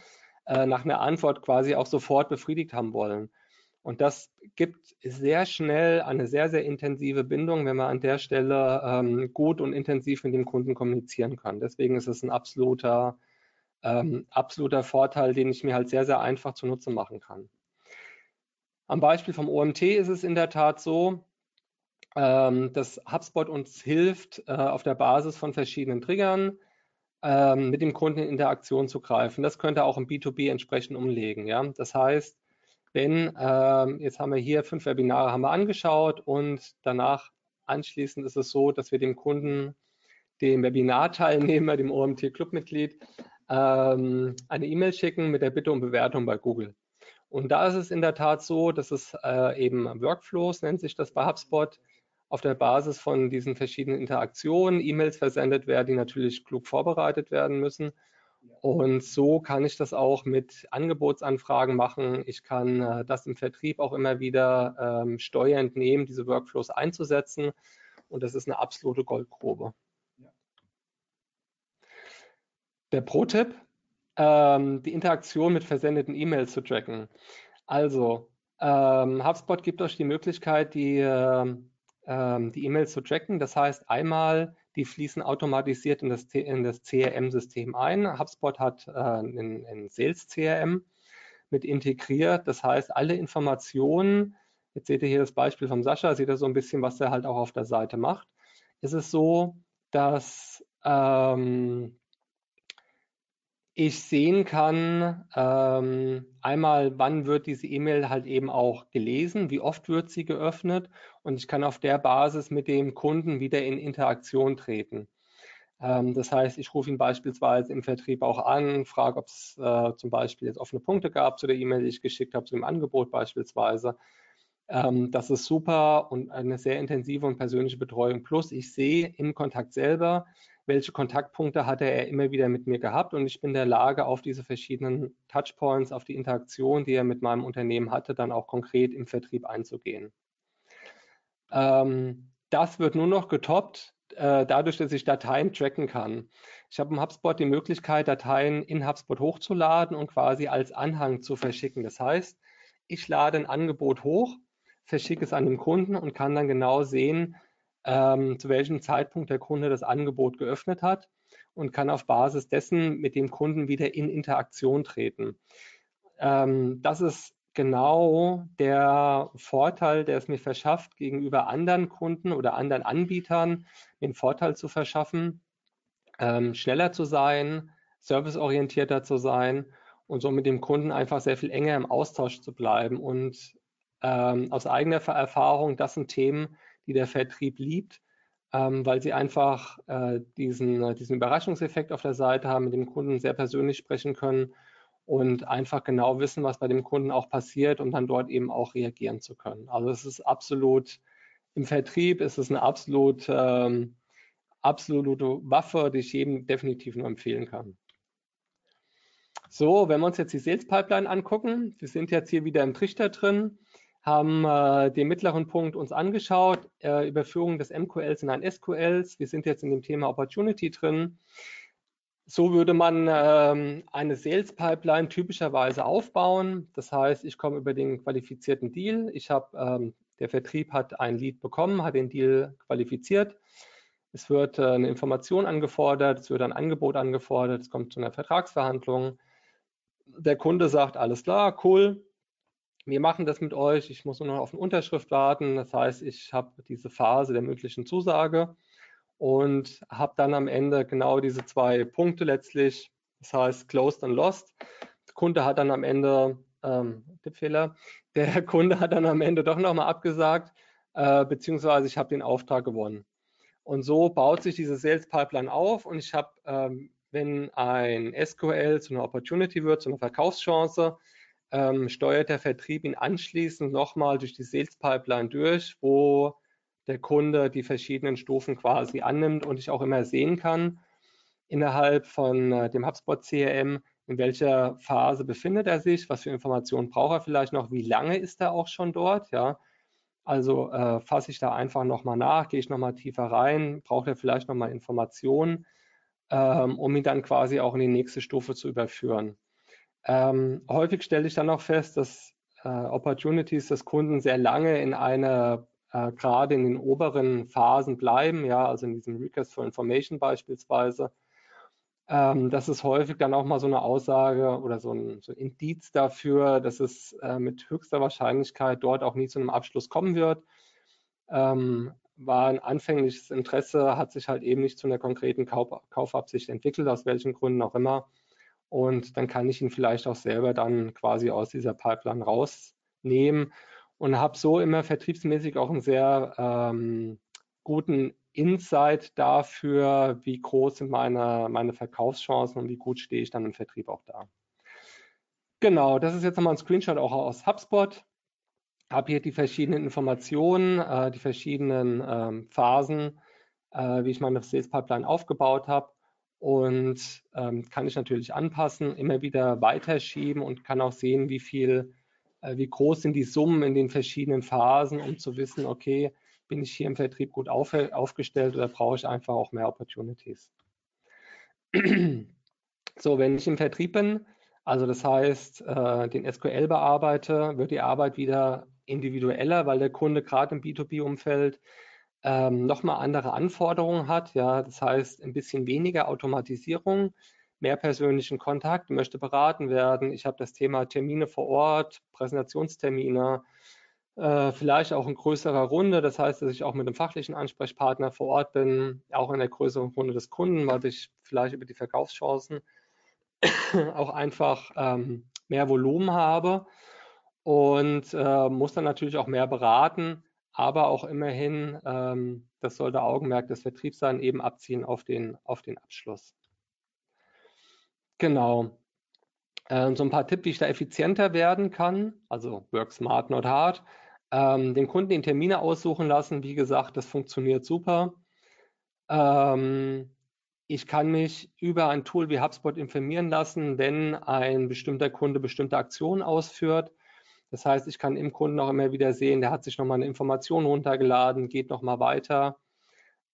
äh, nach einer Antwort quasi auch sofort befriedigt haben wollen. Und das gibt sehr schnell eine sehr, sehr intensive Bindung, wenn man an der Stelle ähm, gut und intensiv mit dem Kunden kommunizieren kann. Deswegen ist es ein absoluter ähm, absoluter Vorteil, den ich mir halt sehr, sehr einfach zunutze machen kann. Am Beispiel vom OMT ist es in der Tat so, ähm, dass HubSpot uns hilft, äh, auf der Basis von verschiedenen Triggern ähm, mit dem Kunden in Interaktion zu greifen. Das könnte auch im B2B entsprechend umlegen. Ja? Das heißt, wenn, ähm, jetzt haben wir hier fünf Webinare haben wir angeschaut und danach anschließend ist es so, dass wir dem Kunden, dem Webinarteilnehmer, dem OMT-Clubmitglied, ähm, eine E-Mail schicken mit der Bitte um Bewertung bei Google. Und da ist es in der Tat so, dass es äh, eben Workflows, nennt sich das bei HubSpot, auf der Basis von diesen verschiedenen Interaktionen E-Mails versendet werden, die natürlich klug vorbereitet werden müssen. Und so kann ich das auch mit Angebotsanfragen machen. Ich kann äh, das im Vertrieb auch immer wieder ähm, steuernd nehmen, diese Workflows einzusetzen. Und das ist eine absolute Goldgrube. Der Pro-Tipp, ähm, die Interaktion mit versendeten E-Mails zu tracken. Also, ähm, HubSpot gibt euch die Möglichkeit, die, äh, die E-Mails zu tracken. Das heißt, einmal, die fließen automatisiert in das, das CRM-System ein. HubSpot hat äh, ein, ein Sales-CRM mit integriert. Das heißt, alle Informationen, jetzt seht ihr hier das Beispiel vom Sascha, seht ihr so ein bisschen, was er halt auch auf der Seite macht. Es ist so, dass ähm, ich sehen kann, ähm, einmal, wann wird diese E-Mail halt eben auch gelesen, wie oft wird sie geöffnet und ich kann auf der Basis mit dem Kunden wieder in Interaktion treten. Ähm, das heißt, ich rufe ihn beispielsweise im Vertrieb auch an, frage, ob es äh, zum Beispiel jetzt offene Punkte gab zu der E-Mail, die ich geschickt habe, zu dem Angebot beispielsweise. Ähm, das ist super und eine sehr intensive und persönliche Betreuung. Plus, ich sehe im Kontakt selber, welche Kontaktpunkte hatte er immer wieder mit mir gehabt und ich bin in der Lage, auf diese verschiedenen Touchpoints, auf die Interaktion, die er mit meinem Unternehmen hatte, dann auch konkret im Vertrieb einzugehen. Ähm, das wird nur noch getoppt äh, dadurch, dass ich Dateien tracken kann. Ich habe im HubSpot die Möglichkeit, Dateien in HubSpot hochzuladen und quasi als Anhang zu verschicken. Das heißt, ich lade ein Angebot hoch, verschicke es an den Kunden und kann dann genau sehen, ähm, zu welchem Zeitpunkt der Kunde das Angebot geöffnet hat und kann auf Basis dessen mit dem Kunden wieder in Interaktion treten. Ähm, das ist genau der Vorteil, der es mir verschafft, gegenüber anderen Kunden oder anderen Anbietern den Vorteil zu verschaffen, ähm, schneller zu sein, serviceorientierter zu sein und so mit dem Kunden einfach sehr viel enger im Austausch zu bleiben. Und ähm, aus eigener Erfahrung, das sind Themen, die der Vertrieb liebt, ähm, weil sie einfach äh, diesen, äh, diesen Überraschungseffekt auf der Seite haben, mit dem Kunden sehr persönlich sprechen können und einfach genau wissen, was bei dem Kunden auch passiert und dann dort eben auch reagieren zu können. Also es ist absolut im Vertrieb, ist es eine absolut, ähm, absolute Waffe, die ich jedem definitiv nur empfehlen kann. So, wenn wir uns jetzt die Sales Pipeline angucken, wir sind jetzt hier wieder im Trichter drin haben äh, den mittleren Punkt uns angeschaut, äh, Überführung des MQLs in ein SQLs. Wir sind jetzt in dem Thema Opportunity drin. So würde man ähm, eine Sales Pipeline typischerweise aufbauen. Das heißt, ich komme über den qualifizierten Deal. Ich habe, ähm, der Vertrieb hat ein Lead bekommen, hat den Deal qualifiziert. Es wird äh, eine Information angefordert, es wird ein Angebot angefordert, es kommt zu einer Vertragsverhandlung. Der Kunde sagt, alles klar, cool, wir machen das mit euch, ich muss nur noch auf eine Unterschrift warten. Das heißt, ich habe diese Phase der mündlichen Zusage und habe dann am Ende genau diese zwei Punkte letztlich, das heißt closed and lost. Der Kunde hat dann am Ende, ähm, Tippfehler, der *laughs* Kunde hat dann am Ende doch nochmal abgesagt, äh, beziehungsweise ich habe den Auftrag gewonnen. Und so baut sich diese Sales Pipeline auf und ich habe, ähm, wenn ein SQL zu einer Opportunity wird, zu einer Verkaufschance, ähm, steuert der Vertrieb ihn anschließend nochmal durch die Sales Pipeline durch, wo der Kunde die verschiedenen Stufen quasi annimmt und ich auch immer sehen kann innerhalb von äh, dem HubSpot CRM, in welcher Phase befindet er sich, was für Informationen braucht er vielleicht noch, wie lange ist er auch schon dort, ja. Also äh, fasse ich da einfach nochmal nach, gehe ich nochmal tiefer rein, braucht er vielleicht nochmal Informationen, ähm, um ihn dann quasi auch in die nächste Stufe zu überführen. Ähm, häufig stelle ich dann auch fest, dass äh, Opportunities des Kunden sehr lange in einer, äh, gerade in den oberen Phasen bleiben, ja, also in diesem Request for Information beispielsweise. Ähm, das ist häufig dann auch mal so eine Aussage oder so ein, so ein Indiz dafür, dass es äh, mit höchster Wahrscheinlichkeit dort auch nie zu einem Abschluss kommen wird. Ähm, war ein anfängliches Interesse, hat sich halt eben nicht zu einer konkreten Kauf, Kaufabsicht entwickelt, aus welchen Gründen auch immer. Und dann kann ich ihn vielleicht auch selber dann quasi aus dieser Pipeline rausnehmen und habe so immer vertriebsmäßig auch einen sehr ähm, guten Insight dafür, wie groß sind meine, meine Verkaufschancen und wie gut stehe ich dann im Vertrieb auch da. Genau, das ist jetzt nochmal ein Screenshot auch aus HubSpot. Habe hier die verschiedenen Informationen, äh, die verschiedenen ähm, Phasen, äh, wie ich meine Sales Pipeline aufgebaut habe und ähm, kann ich natürlich anpassen, immer wieder weiterschieben und kann auch sehen, wie viel, äh, wie groß sind die Summen in den verschiedenen Phasen, um zu wissen, okay, bin ich hier im Vertrieb gut auf, aufgestellt oder brauche ich einfach auch mehr Opportunities. so, wenn ich im Vertrieb bin, also das heißt, äh, den SQL bearbeite, wird die Arbeit wieder individueller, weil der Kunde gerade im B2B-Umfeld ähm, nochmal andere Anforderungen hat. Ja, das heißt, ein bisschen weniger Automatisierung, mehr persönlichen Kontakt, möchte beraten werden. Ich habe das Thema Termine vor Ort, Präsentationstermine, äh, vielleicht auch in größerer Runde. Das heißt, dass ich auch mit einem fachlichen Ansprechpartner vor Ort bin, auch in der größeren Runde des Kunden, weil ich vielleicht über die Verkaufschancen *coughs* auch einfach ähm, mehr Volumen habe und äh, muss dann natürlich auch mehr beraten, aber auch immerhin, ähm, das soll der Augenmerk des Vertriebs sein, eben abziehen auf den, auf den Abschluss. Genau. Äh, so ein paar Tipps, wie ich da effizienter werden kann, also work smart, not hard. Ähm, den Kunden den Termine aussuchen lassen, wie gesagt, das funktioniert super. Ähm, ich kann mich über ein Tool wie HubSpot informieren lassen, wenn ein bestimmter Kunde bestimmte Aktionen ausführt. Das heißt, ich kann im Kunden auch immer wieder sehen, der hat sich nochmal eine Information runtergeladen, geht nochmal weiter,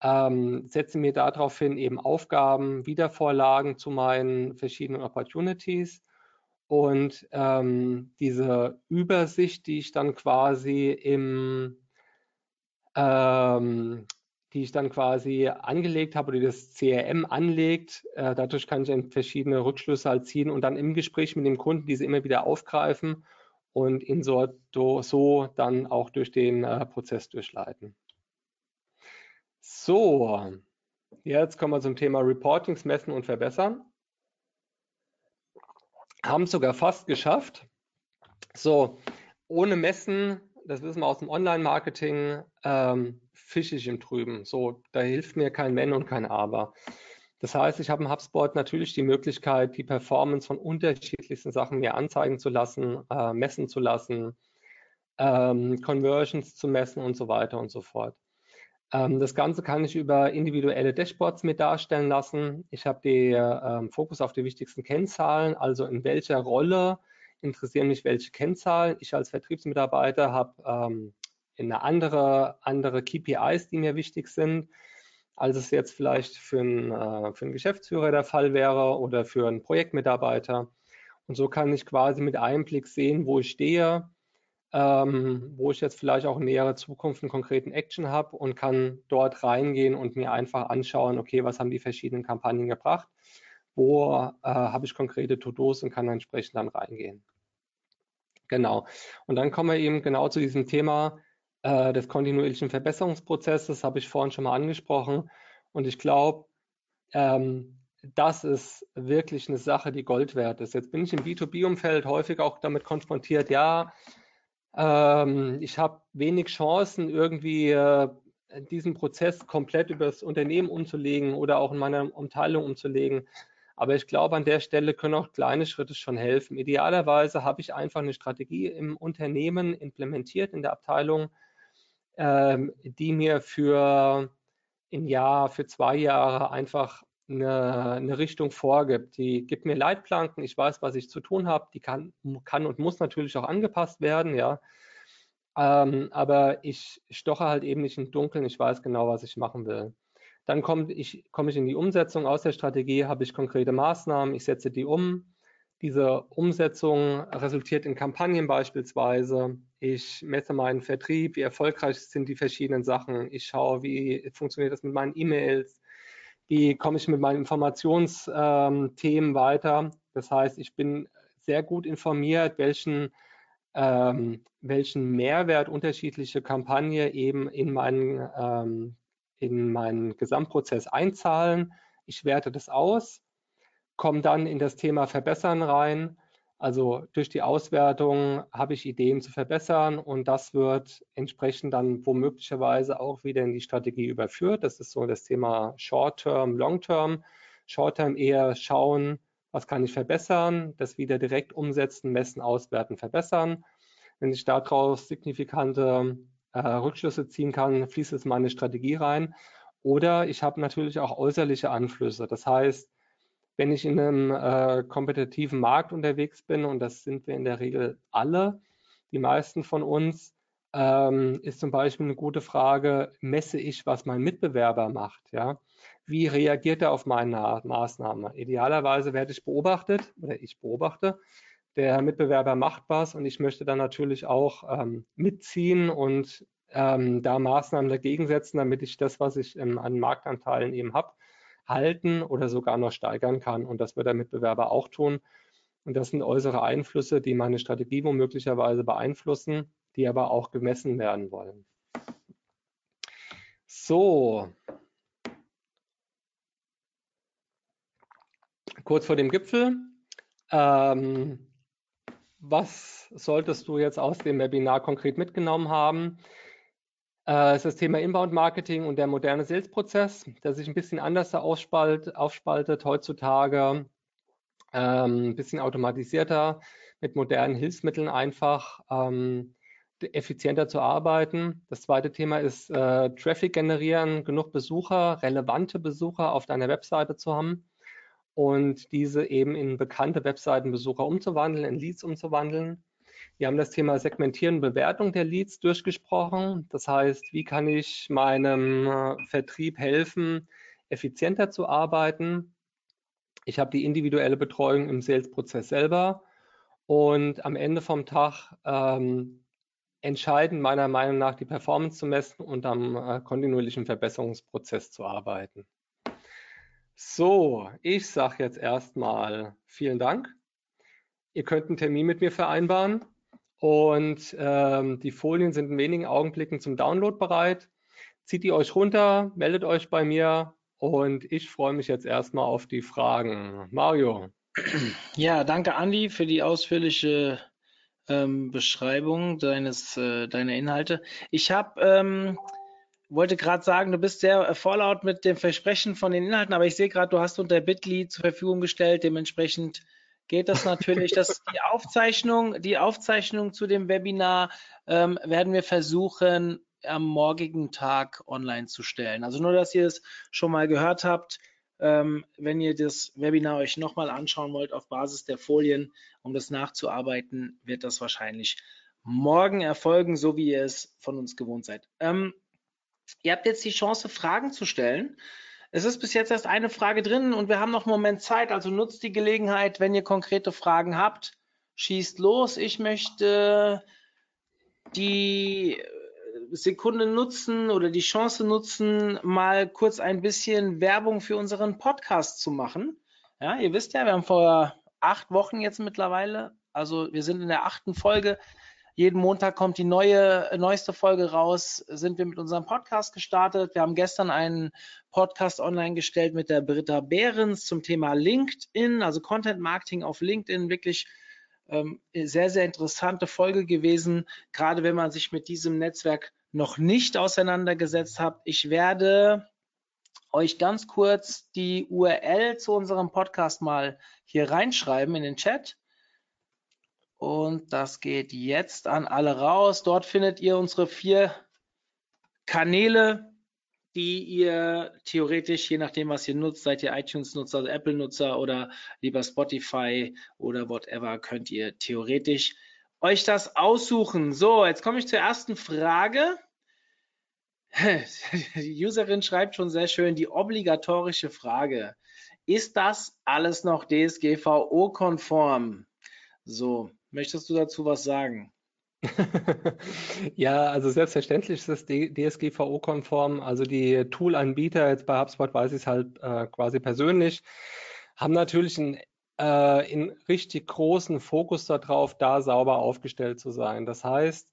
ähm, setze mir daraufhin eben Aufgaben, Wiedervorlagen zu meinen verschiedenen Opportunities und ähm, diese Übersicht, die ich dann quasi im ähm, die ich dann quasi angelegt habe oder die das CRM anlegt. Äh, dadurch kann ich dann verschiedene Rückschlüsse halt ziehen und dann im Gespräch mit dem Kunden diese immer wieder aufgreifen und ihn so, so dann auch durch den äh, Prozess durchleiten. So, jetzt kommen wir zum Thema Reportings, Messen und Verbessern. Haben es sogar fast geschafft. So, ohne Messen, das wissen wir aus dem Online-Marketing, ähm, fische ich im Trüben. So, da hilft mir kein Wenn und kein Aber. Das heißt, ich habe im HubSpot natürlich die Möglichkeit, die Performance von unterschiedlichsten Sachen mir anzeigen zu lassen, äh, messen zu lassen, ähm, Conversions zu messen und so weiter und so fort. Ähm, das Ganze kann ich über individuelle Dashboards mir darstellen lassen. Ich habe den ähm, Fokus auf die wichtigsten Kennzahlen, also in welcher Rolle interessieren mich welche Kennzahlen. Ich als Vertriebsmitarbeiter habe ähm, eine andere, andere KPIs, die mir wichtig sind als es jetzt vielleicht für einen, äh, für einen Geschäftsführer der Fall wäre oder für einen Projektmitarbeiter. Und so kann ich quasi mit einem Blick sehen, wo ich stehe, ähm, wo ich jetzt vielleicht auch in näherer Zukunft einen konkreten Action habe und kann dort reingehen und mir einfach anschauen, okay, was haben die verschiedenen Kampagnen gebracht, wo äh, habe ich konkrete To-Dos und kann entsprechend dann reingehen. Genau. Und dann kommen wir eben genau zu diesem Thema, äh, des kontinuierlichen Verbesserungsprozesses, habe ich vorhin schon mal angesprochen. Und ich glaube, ähm, das ist wirklich eine Sache, die Gold wert ist. Jetzt bin ich im B2B-Umfeld häufig auch damit konfrontiert, ja, ähm, ich habe wenig Chancen, irgendwie äh, diesen Prozess komplett über das Unternehmen umzulegen oder auch in meiner Umteilung umzulegen. Aber ich glaube, an der Stelle können auch kleine Schritte schon helfen. Idealerweise habe ich einfach eine Strategie im Unternehmen implementiert, in der Abteilung, ähm, die mir für ein Jahr, für zwei Jahre einfach eine, eine, Richtung vorgibt. Die gibt mir Leitplanken, ich weiß, was ich zu tun habe, die kann, kann und muss natürlich auch angepasst werden, ja. Ähm, aber ich stoche halt eben nicht im Dunkeln, ich weiß genau, was ich machen will. Dann komme ich, komm ich in die Umsetzung aus der Strategie, habe ich konkrete Maßnahmen, ich setze die um. Diese Umsetzung resultiert in Kampagnen beispielsweise. Ich messe meinen Vertrieb, wie erfolgreich sind die verschiedenen Sachen. Ich schaue, wie funktioniert das mit meinen E-Mails. Wie komme ich mit meinen Informationsthemen ähm, weiter? Das heißt, ich bin sehr gut informiert, welchen, ähm, welchen Mehrwert unterschiedliche Kampagne eben in meinen, ähm, in meinen Gesamtprozess einzahlen. Ich werte das aus, komme dann in das Thema Verbessern rein also durch die Auswertung habe ich Ideen zu verbessern und das wird entsprechend dann womöglicherweise auch wieder in die Strategie überführt. Das ist so das Thema Short-Term, Long-Term. Short-Term eher schauen, was kann ich verbessern, das wieder direkt umsetzen, messen, auswerten, verbessern. Wenn ich daraus signifikante äh, Rückschlüsse ziehen kann, fließt es in meine Strategie rein. Oder ich habe natürlich auch äußerliche Anflüsse. Das heißt, wenn ich in einem äh, kompetitiven Markt unterwegs bin, und das sind wir in der Regel alle, die meisten von uns, ähm, ist zum Beispiel eine gute Frage, messe ich, was mein Mitbewerber macht? Ja? Wie reagiert er auf meine Maßnahme? Idealerweise werde ich beobachtet oder ich beobachte, der Mitbewerber macht was und ich möchte dann natürlich auch ähm, mitziehen und ähm, da Maßnahmen dagegen setzen, damit ich das, was ich ähm, an Marktanteilen eben habe, halten oder sogar noch steigern kann. Und das wird der Mitbewerber auch tun. Und das sind äußere Einflüsse, die meine Strategie womöglicherweise beeinflussen, die aber auch gemessen werden wollen. So. Kurz vor dem Gipfel. Ähm, was solltest du jetzt aus dem Webinar konkret mitgenommen haben? Äh, ist das Thema Inbound Marketing und der moderne Sales-Prozess, der sich ein bisschen anders aufspalt, aufspaltet heutzutage, ähm, ein bisschen automatisierter, mit modernen Hilfsmitteln einfach ähm, effizienter zu arbeiten. Das zweite Thema ist äh, Traffic generieren, genug Besucher, relevante Besucher auf deiner Webseite zu haben und diese eben in bekannte Webseitenbesucher umzuwandeln, in Leads umzuwandeln. Wir haben das Thema Segmentieren und Bewertung der Leads durchgesprochen. Das heißt, wie kann ich meinem äh, Vertrieb helfen, effizienter zu arbeiten? Ich habe die individuelle Betreuung im Sales-Prozess selber und am Ende vom Tag ähm, entscheidend meiner Meinung nach die Performance zu messen und am äh, kontinuierlichen Verbesserungsprozess zu arbeiten. So, ich sage jetzt erstmal vielen Dank. Ihr könnt einen Termin mit mir vereinbaren und ähm, die Folien sind in wenigen Augenblicken zum Download bereit. Zieht die euch runter, meldet euch bei mir und ich freue mich jetzt erstmal auf die Fragen. Mario. Ja, danke Andi für die ausführliche ähm, Beschreibung deines, äh, deiner Inhalte. Ich habe ähm, wollte gerade sagen, du bist sehr vorlaut mit dem Versprechen von den Inhalten, aber ich sehe gerade, du hast unter Bitly zur Verfügung gestellt. Dementsprechend geht das natürlich. dass die Aufzeichnung, die Aufzeichnung zu dem Webinar ähm, werden wir versuchen am morgigen Tag online zu stellen. Also nur, dass ihr es schon mal gehört habt. Ähm, wenn ihr das Webinar euch nochmal anschauen wollt auf Basis der Folien, um das nachzuarbeiten, wird das wahrscheinlich morgen erfolgen, so wie ihr es von uns gewohnt seid. Ähm, Ihr habt jetzt die Chance, Fragen zu stellen. Es ist bis jetzt erst eine Frage drin und wir haben noch einen Moment Zeit, also nutzt die Gelegenheit, wenn ihr konkrete Fragen habt, schießt los. Ich möchte die Sekunde nutzen oder die Chance nutzen, mal kurz ein bisschen Werbung für unseren Podcast zu machen. Ja, ihr wisst ja, wir haben vor acht Wochen jetzt mittlerweile, also wir sind in der achten Folge, jeden Montag kommt die neue, neueste Folge raus, sind wir mit unserem Podcast gestartet. Wir haben gestern einen Podcast online gestellt mit der Britta Behrens zum Thema LinkedIn, also Content Marketing auf LinkedIn. Wirklich ähm, sehr, sehr interessante Folge gewesen, gerade wenn man sich mit diesem Netzwerk noch nicht auseinandergesetzt hat. Ich werde euch ganz kurz die URL zu unserem Podcast mal hier reinschreiben in den Chat. Und das geht jetzt an alle raus. Dort findet ihr unsere vier Kanäle, die ihr theoretisch, je nachdem, was ihr nutzt, seid ihr iTunes-Nutzer, also Apple-Nutzer oder lieber Spotify oder whatever, könnt ihr theoretisch euch das aussuchen. So, jetzt komme ich zur ersten Frage. Die Userin schreibt schon sehr schön die obligatorische Frage. Ist das alles noch DSGVO-konform? So, Möchtest du dazu was sagen? *laughs* ja, also selbstverständlich ist es DSGVO-konform. Also die Tool-Anbieter, jetzt bei HubSpot weiß ich es halt äh, quasi persönlich, haben natürlich einen, äh, einen richtig großen Fokus darauf, da sauber aufgestellt zu sein. Das heißt,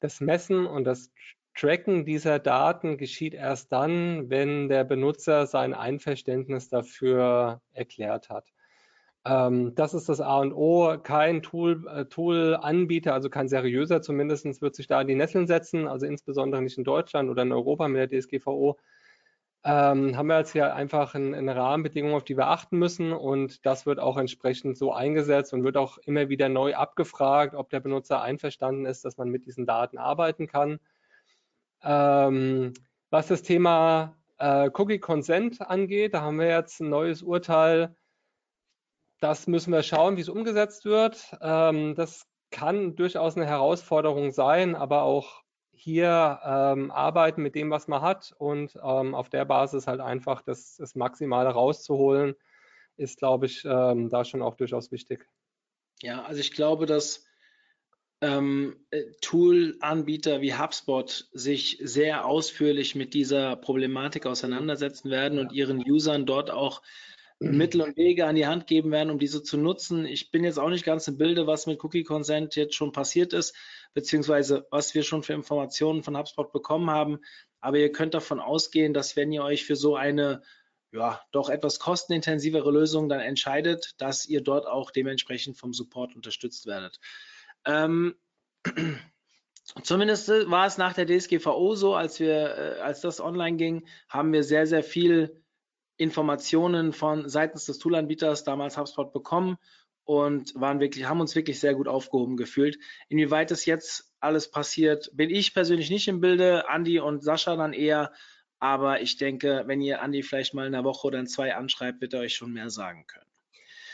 das Messen und das Tracken dieser Daten geschieht erst dann, wenn der Benutzer sein Einverständnis dafür erklärt hat. Ähm, das ist das A und O. Kein Tool, äh, Tool-Anbieter, also kein seriöser zumindest, wird sich da in die Nesseln setzen, also insbesondere nicht in Deutschland oder in Europa mit der DSGVO. Ähm, haben wir jetzt hier einfach eine, eine Rahmenbedingung, auf die wir achten müssen und das wird auch entsprechend so eingesetzt und wird auch immer wieder neu abgefragt, ob der Benutzer einverstanden ist, dass man mit diesen Daten arbeiten kann. Ähm, was das Thema äh, Cookie Consent angeht, da haben wir jetzt ein neues Urteil das müssen wir schauen, wie es umgesetzt wird. Ähm, das kann durchaus eine Herausforderung sein, aber auch hier ähm, arbeiten mit dem, was man hat und ähm, auf der Basis halt einfach das, das Maximale rauszuholen, ist, glaube ich, ähm, da schon auch durchaus wichtig. Ja, also ich glaube, dass ähm, äh, Tool-Anbieter wie HubSpot sich sehr ausführlich mit dieser Problematik auseinandersetzen werden und ihren Usern dort auch Mittel und Wege an die Hand geben werden, um diese zu nutzen. Ich bin jetzt auch nicht ganz im Bilde, was mit Cookie Consent jetzt schon passiert ist, beziehungsweise was wir schon für Informationen von HubSpot bekommen haben. Aber ihr könnt davon ausgehen, dass wenn ihr euch für so eine ja, doch etwas kostenintensivere Lösung dann entscheidet, dass ihr dort auch dementsprechend vom Support unterstützt werdet. Ähm, zumindest war es nach der DSGVO so, als wir, äh, als das online ging, haben wir sehr, sehr viel Informationen von seitens des Toolanbieters, damals HubSpot, bekommen und waren wirklich, haben uns wirklich sehr gut aufgehoben gefühlt. Inwieweit es jetzt alles passiert, bin ich persönlich nicht im Bilde, Andi und Sascha dann eher. Aber ich denke, wenn ihr Andi vielleicht mal in einer Woche oder in zwei anschreibt, wird er euch schon mehr sagen können.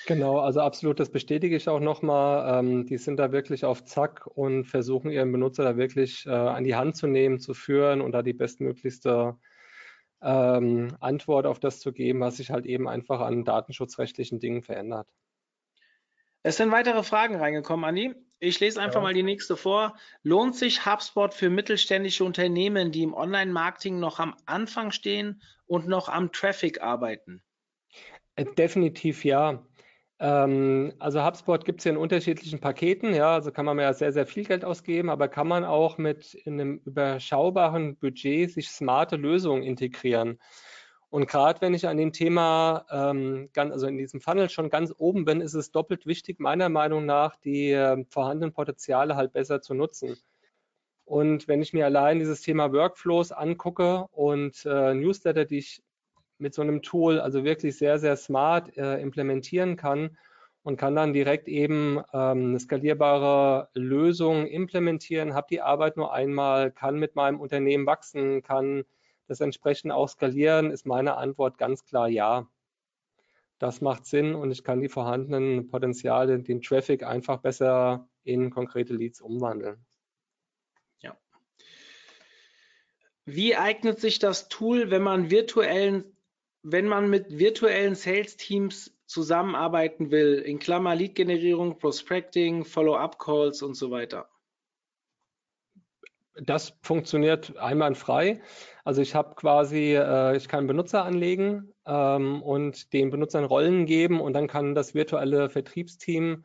Genau, also absolut, das bestätige ich auch nochmal. Ähm, die sind da wirklich auf Zack und versuchen ihren Benutzer da wirklich äh, an die Hand zu nehmen, zu führen und da die bestmöglichste ähm, Antwort auf das zu geben, was sich halt eben einfach an datenschutzrechtlichen Dingen verändert. Es sind weitere Fragen reingekommen, Andi. Ich lese einfach ja. mal die nächste vor. Lohnt sich HubSpot für mittelständische Unternehmen, die im Online-Marketing noch am Anfang stehen und noch am Traffic arbeiten? Äh, definitiv ja. Ähm, also HubSpot gibt es ja in unterschiedlichen Paketen, ja, also kann man ja sehr, sehr viel Geld ausgeben, aber kann man auch mit einem überschaubaren Budget sich smarte Lösungen integrieren. Und gerade wenn ich an dem Thema, ähm, ganz, also in diesem Funnel schon ganz oben bin, ist es doppelt wichtig, meiner Meinung nach, die äh, vorhandenen Potenziale halt besser zu nutzen. Und wenn ich mir allein dieses Thema Workflows angucke und äh, Newsletter, die ich mit so einem Tool also wirklich sehr, sehr smart äh, implementieren kann und kann dann direkt eben ähm, eine skalierbare Lösung implementieren, habe die Arbeit nur einmal, kann mit meinem Unternehmen wachsen, kann das entsprechend auch skalieren, ist meine Antwort ganz klar ja. Das macht Sinn und ich kann die vorhandenen Potenziale, den Traffic einfach besser in konkrete Leads umwandeln. Wie eignet sich das Tool, wenn man virtuellen wenn man mit virtuellen Sales-Teams zusammenarbeiten will, in Klammer Lead-Generierung, Prospecting, Follow-up-Calls und so weiter? Das funktioniert einwandfrei. Also ich habe quasi, äh, ich kann Benutzer anlegen ähm, und den Benutzern Rollen geben und dann kann das virtuelle Vertriebsteam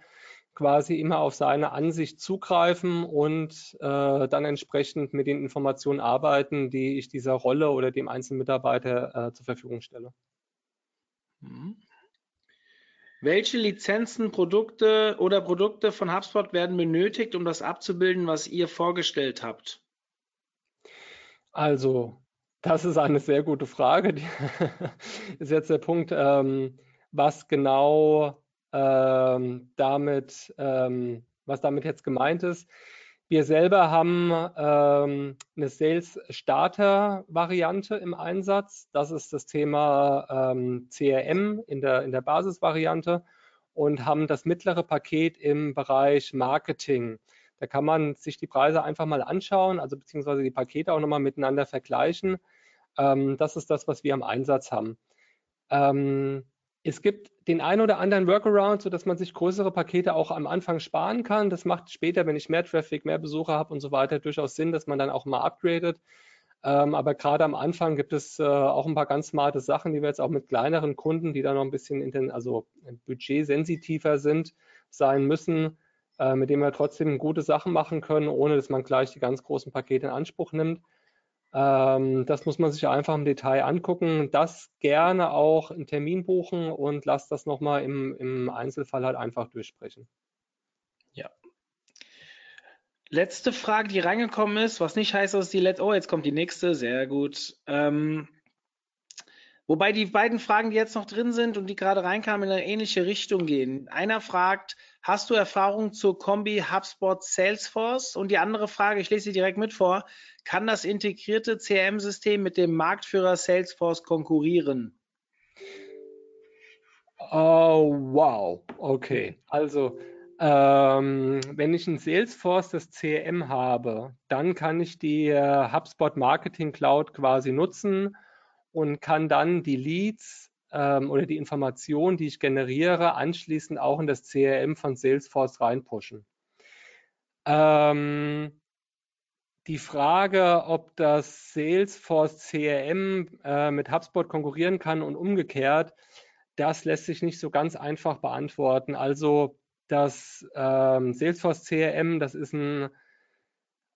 quasi immer auf seine Ansicht zugreifen und äh, dann entsprechend mit den Informationen arbeiten, die ich dieser Rolle oder dem einzelnen Mitarbeiter äh, zur Verfügung stelle. Mhm. Welche Lizenzen, Produkte oder Produkte von HubSpot werden benötigt, um das abzubilden, was ihr vorgestellt habt? Also, das ist eine sehr gute Frage. *laughs* Ist jetzt der Punkt, ähm, was genau ähm, damit, ähm, was damit jetzt gemeint ist. Wir selber haben ähm, eine Sales Starter Variante im Einsatz. Das ist das Thema ähm, CRM in der, in der Basisvariante und haben das mittlere Paket im Bereich Marketing. Da kann man sich die Preise einfach mal anschauen, also beziehungsweise die Pakete auch nochmal miteinander vergleichen. Ähm, das ist das, was wir im Einsatz haben. Es gibt den einen oder anderen Workaround, sodass man sich größere Pakete auch am Anfang sparen kann. Das macht später, wenn ich mehr Traffic, mehr Besucher habe und so weiter, durchaus Sinn, dass man dann auch mal upgradet. Ähm, aber gerade am Anfang gibt es äh, auch ein paar ganz smarte Sachen, die wir jetzt auch mit kleineren Kunden, die da noch ein bisschen also budgetsensitiver sind, sein müssen, äh, mit denen wir trotzdem gute Sachen machen können, ohne dass man gleich die ganz großen Pakete in Anspruch nimmt. Ähm, das muss man sich einfach im Detail angucken. Das gerne auch einen Termin buchen und lasst das nochmal im, im Einzelfall halt einfach durchsprechen. Ja. Letzte Frage, die reingekommen ist, was nicht heißt, dass die letzte. Oh, jetzt kommt die nächste. Sehr gut. Ähm, wobei die beiden Fragen, die jetzt noch drin sind und die gerade reinkamen, in eine ähnliche Richtung gehen. Einer fragt, hast du Erfahrung zur Kombi HubSpot Salesforce? Und die andere Frage, ich lese sie direkt mit vor, kann das integrierte CRM-System mit dem Marktführer Salesforce konkurrieren? Oh, wow. Okay. Also, ähm, wenn ich ein Salesforce, das CRM habe, dann kann ich die äh, HubSpot Marketing Cloud quasi nutzen und kann dann die Leads ähm, oder die Informationen, die ich generiere, anschließend auch in das CRM von Salesforce reinpushen. Ähm, die Frage, ob das Salesforce CRM äh, mit HubSpot konkurrieren kann und umgekehrt, das lässt sich nicht so ganz einfach beantworten. Also das ähm, Salesforce CRM, das ist ein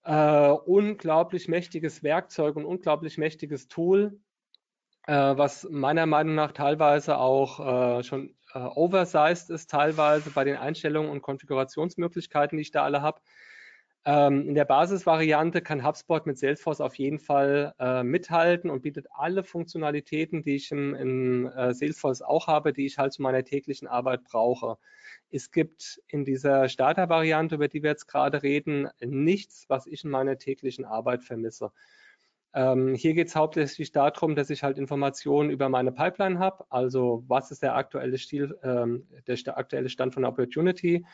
äh, unglaublich mächtiges Werkzeug und unglaublich mächtiges Tool, äh, was meiner Meinung nach teilweise auch äh, schon äh, oversized ist, teilweise bei den Einstellungen und Konfigurationsmöglichkeiten, die ich da alle habe. Ähm, in der Basisvariante kann HubSpot mit Salesforce auf jeden Fall äh, mithalten und bietet alle Funktionalitäten, die ich im, in äh, Salesforce auch habe, die ich halt zu meiner täglichen Arbeit brauche. Es gibt in dieser Starter-Variante, über die wir jetzt gerade reden, nichts, was ich in meiner täglichen Arbeit vermisse. Ähm, hier geht es hauptsächlich darum, dass ich halt Informationen über meine Pipeline habe, also was ist der aktuelle, Stil, ähm, der, der aktuelle Stand von Opportunity,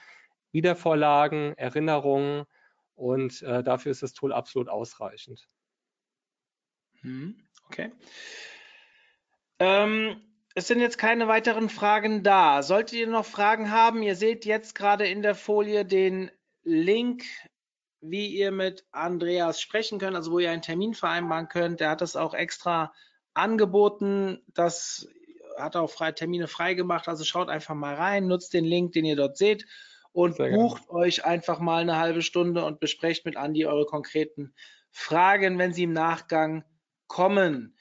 Wiedervorlagen, Erinnerungen, und äh, dafür ist das Tool absolut ausreichend. Hm, okay. Ähm, es sind jetzt keine weiteren Fragen da. Solltet ihr noch Fragen haben, ihr seht jetzt gerade in der Folie den Link, wie ihr mit Andreas sprechen könnt, also wo ihr einen Termin vereinbaren könnt. Der hat das auch extra angeboten. Das hat auch frei, Termine freigemacht. Also schaut einfach mal rein, nutzt den Link, den ihr dort seht und bucht euch einfach mal eine halbe Stunde und besprecht mit Andi eure konkreten Fragen, wenn sie im Nachgang kommen.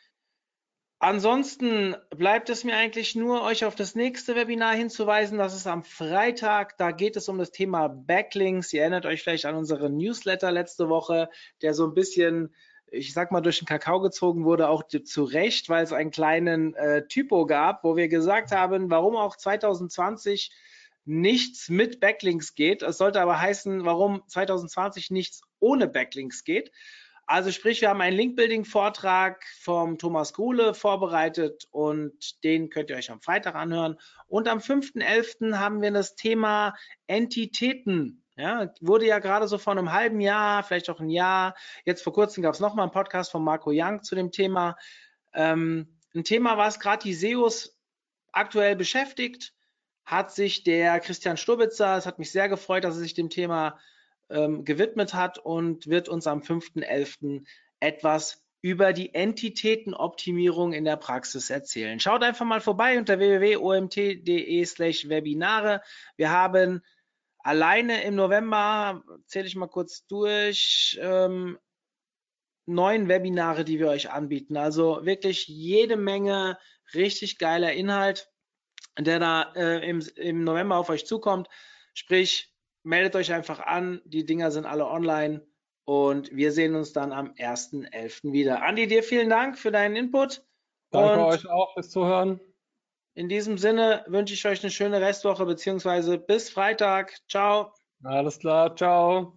Ansonsten bleibt es mir eigentlich nur, euch auf das nächste Webinar hinzuweisen. Das ist am Freitag. Da geht es um das Thema Backlinks. Ihr erinnert euch vielleicht an unseren Newsletter letzte Woche, der so ein bisschen ich sag mal, durch den Kakao gezogen wurde, auch zu Recht, weil es einen kleinen äh, Typo gab, wo wir gesagt haben, warum auch 2020 nichts mit Backlinks geht. Es sollte aber heißen, warum 2020 nichts ohne Backlinks geht. Also sprich, wir haben einen Link-Building-Vortrag vom Thomas Gruhle vorbereitet und den könnt ihr euch am Freitag anhören. Und am 5.11. haben wir das Thema Entitäten. Ja, wurde ja gerade so vor einem halben Jahr, vielleicht auch ein Jahr. Jetzt vor kurzem gab es nochmal einen Podcast von Marco Young zu dem Thema. Ähm, ein Thema, was gerade die SEOs aktuell beschäftigt hat sich der Christian Stubitzer, es hat mich sehr gefreut, dass er sich dem Thema ähm, gewidmet hat und wird uns am 5.11. etwas über die Entitätenoptimierung in der Praxis erzählen. Schaut einfach mal vorbei unter www.omt.de slash Webinare. Wir haben alleine im November, zähle ich mal kurz durch, ähm, neun Webinare, die wir euch anbieten. Also wirklich jede Menge richtig geiler Inhalt der da äh, im, im November auf euch zukommt. Sprich, meldet euch einfach an. Die Dinger sind alle online und wir sehen uns dann am 1.11. wieder. Andi, dir vielen Dank für deinen Input. Danke und euch auch fürs Zuhören. In diesem Sinne wünsche ich euch eine schöne Restwoche beziehungsweise bis Freitag. Ciao. Alles klar, ciao.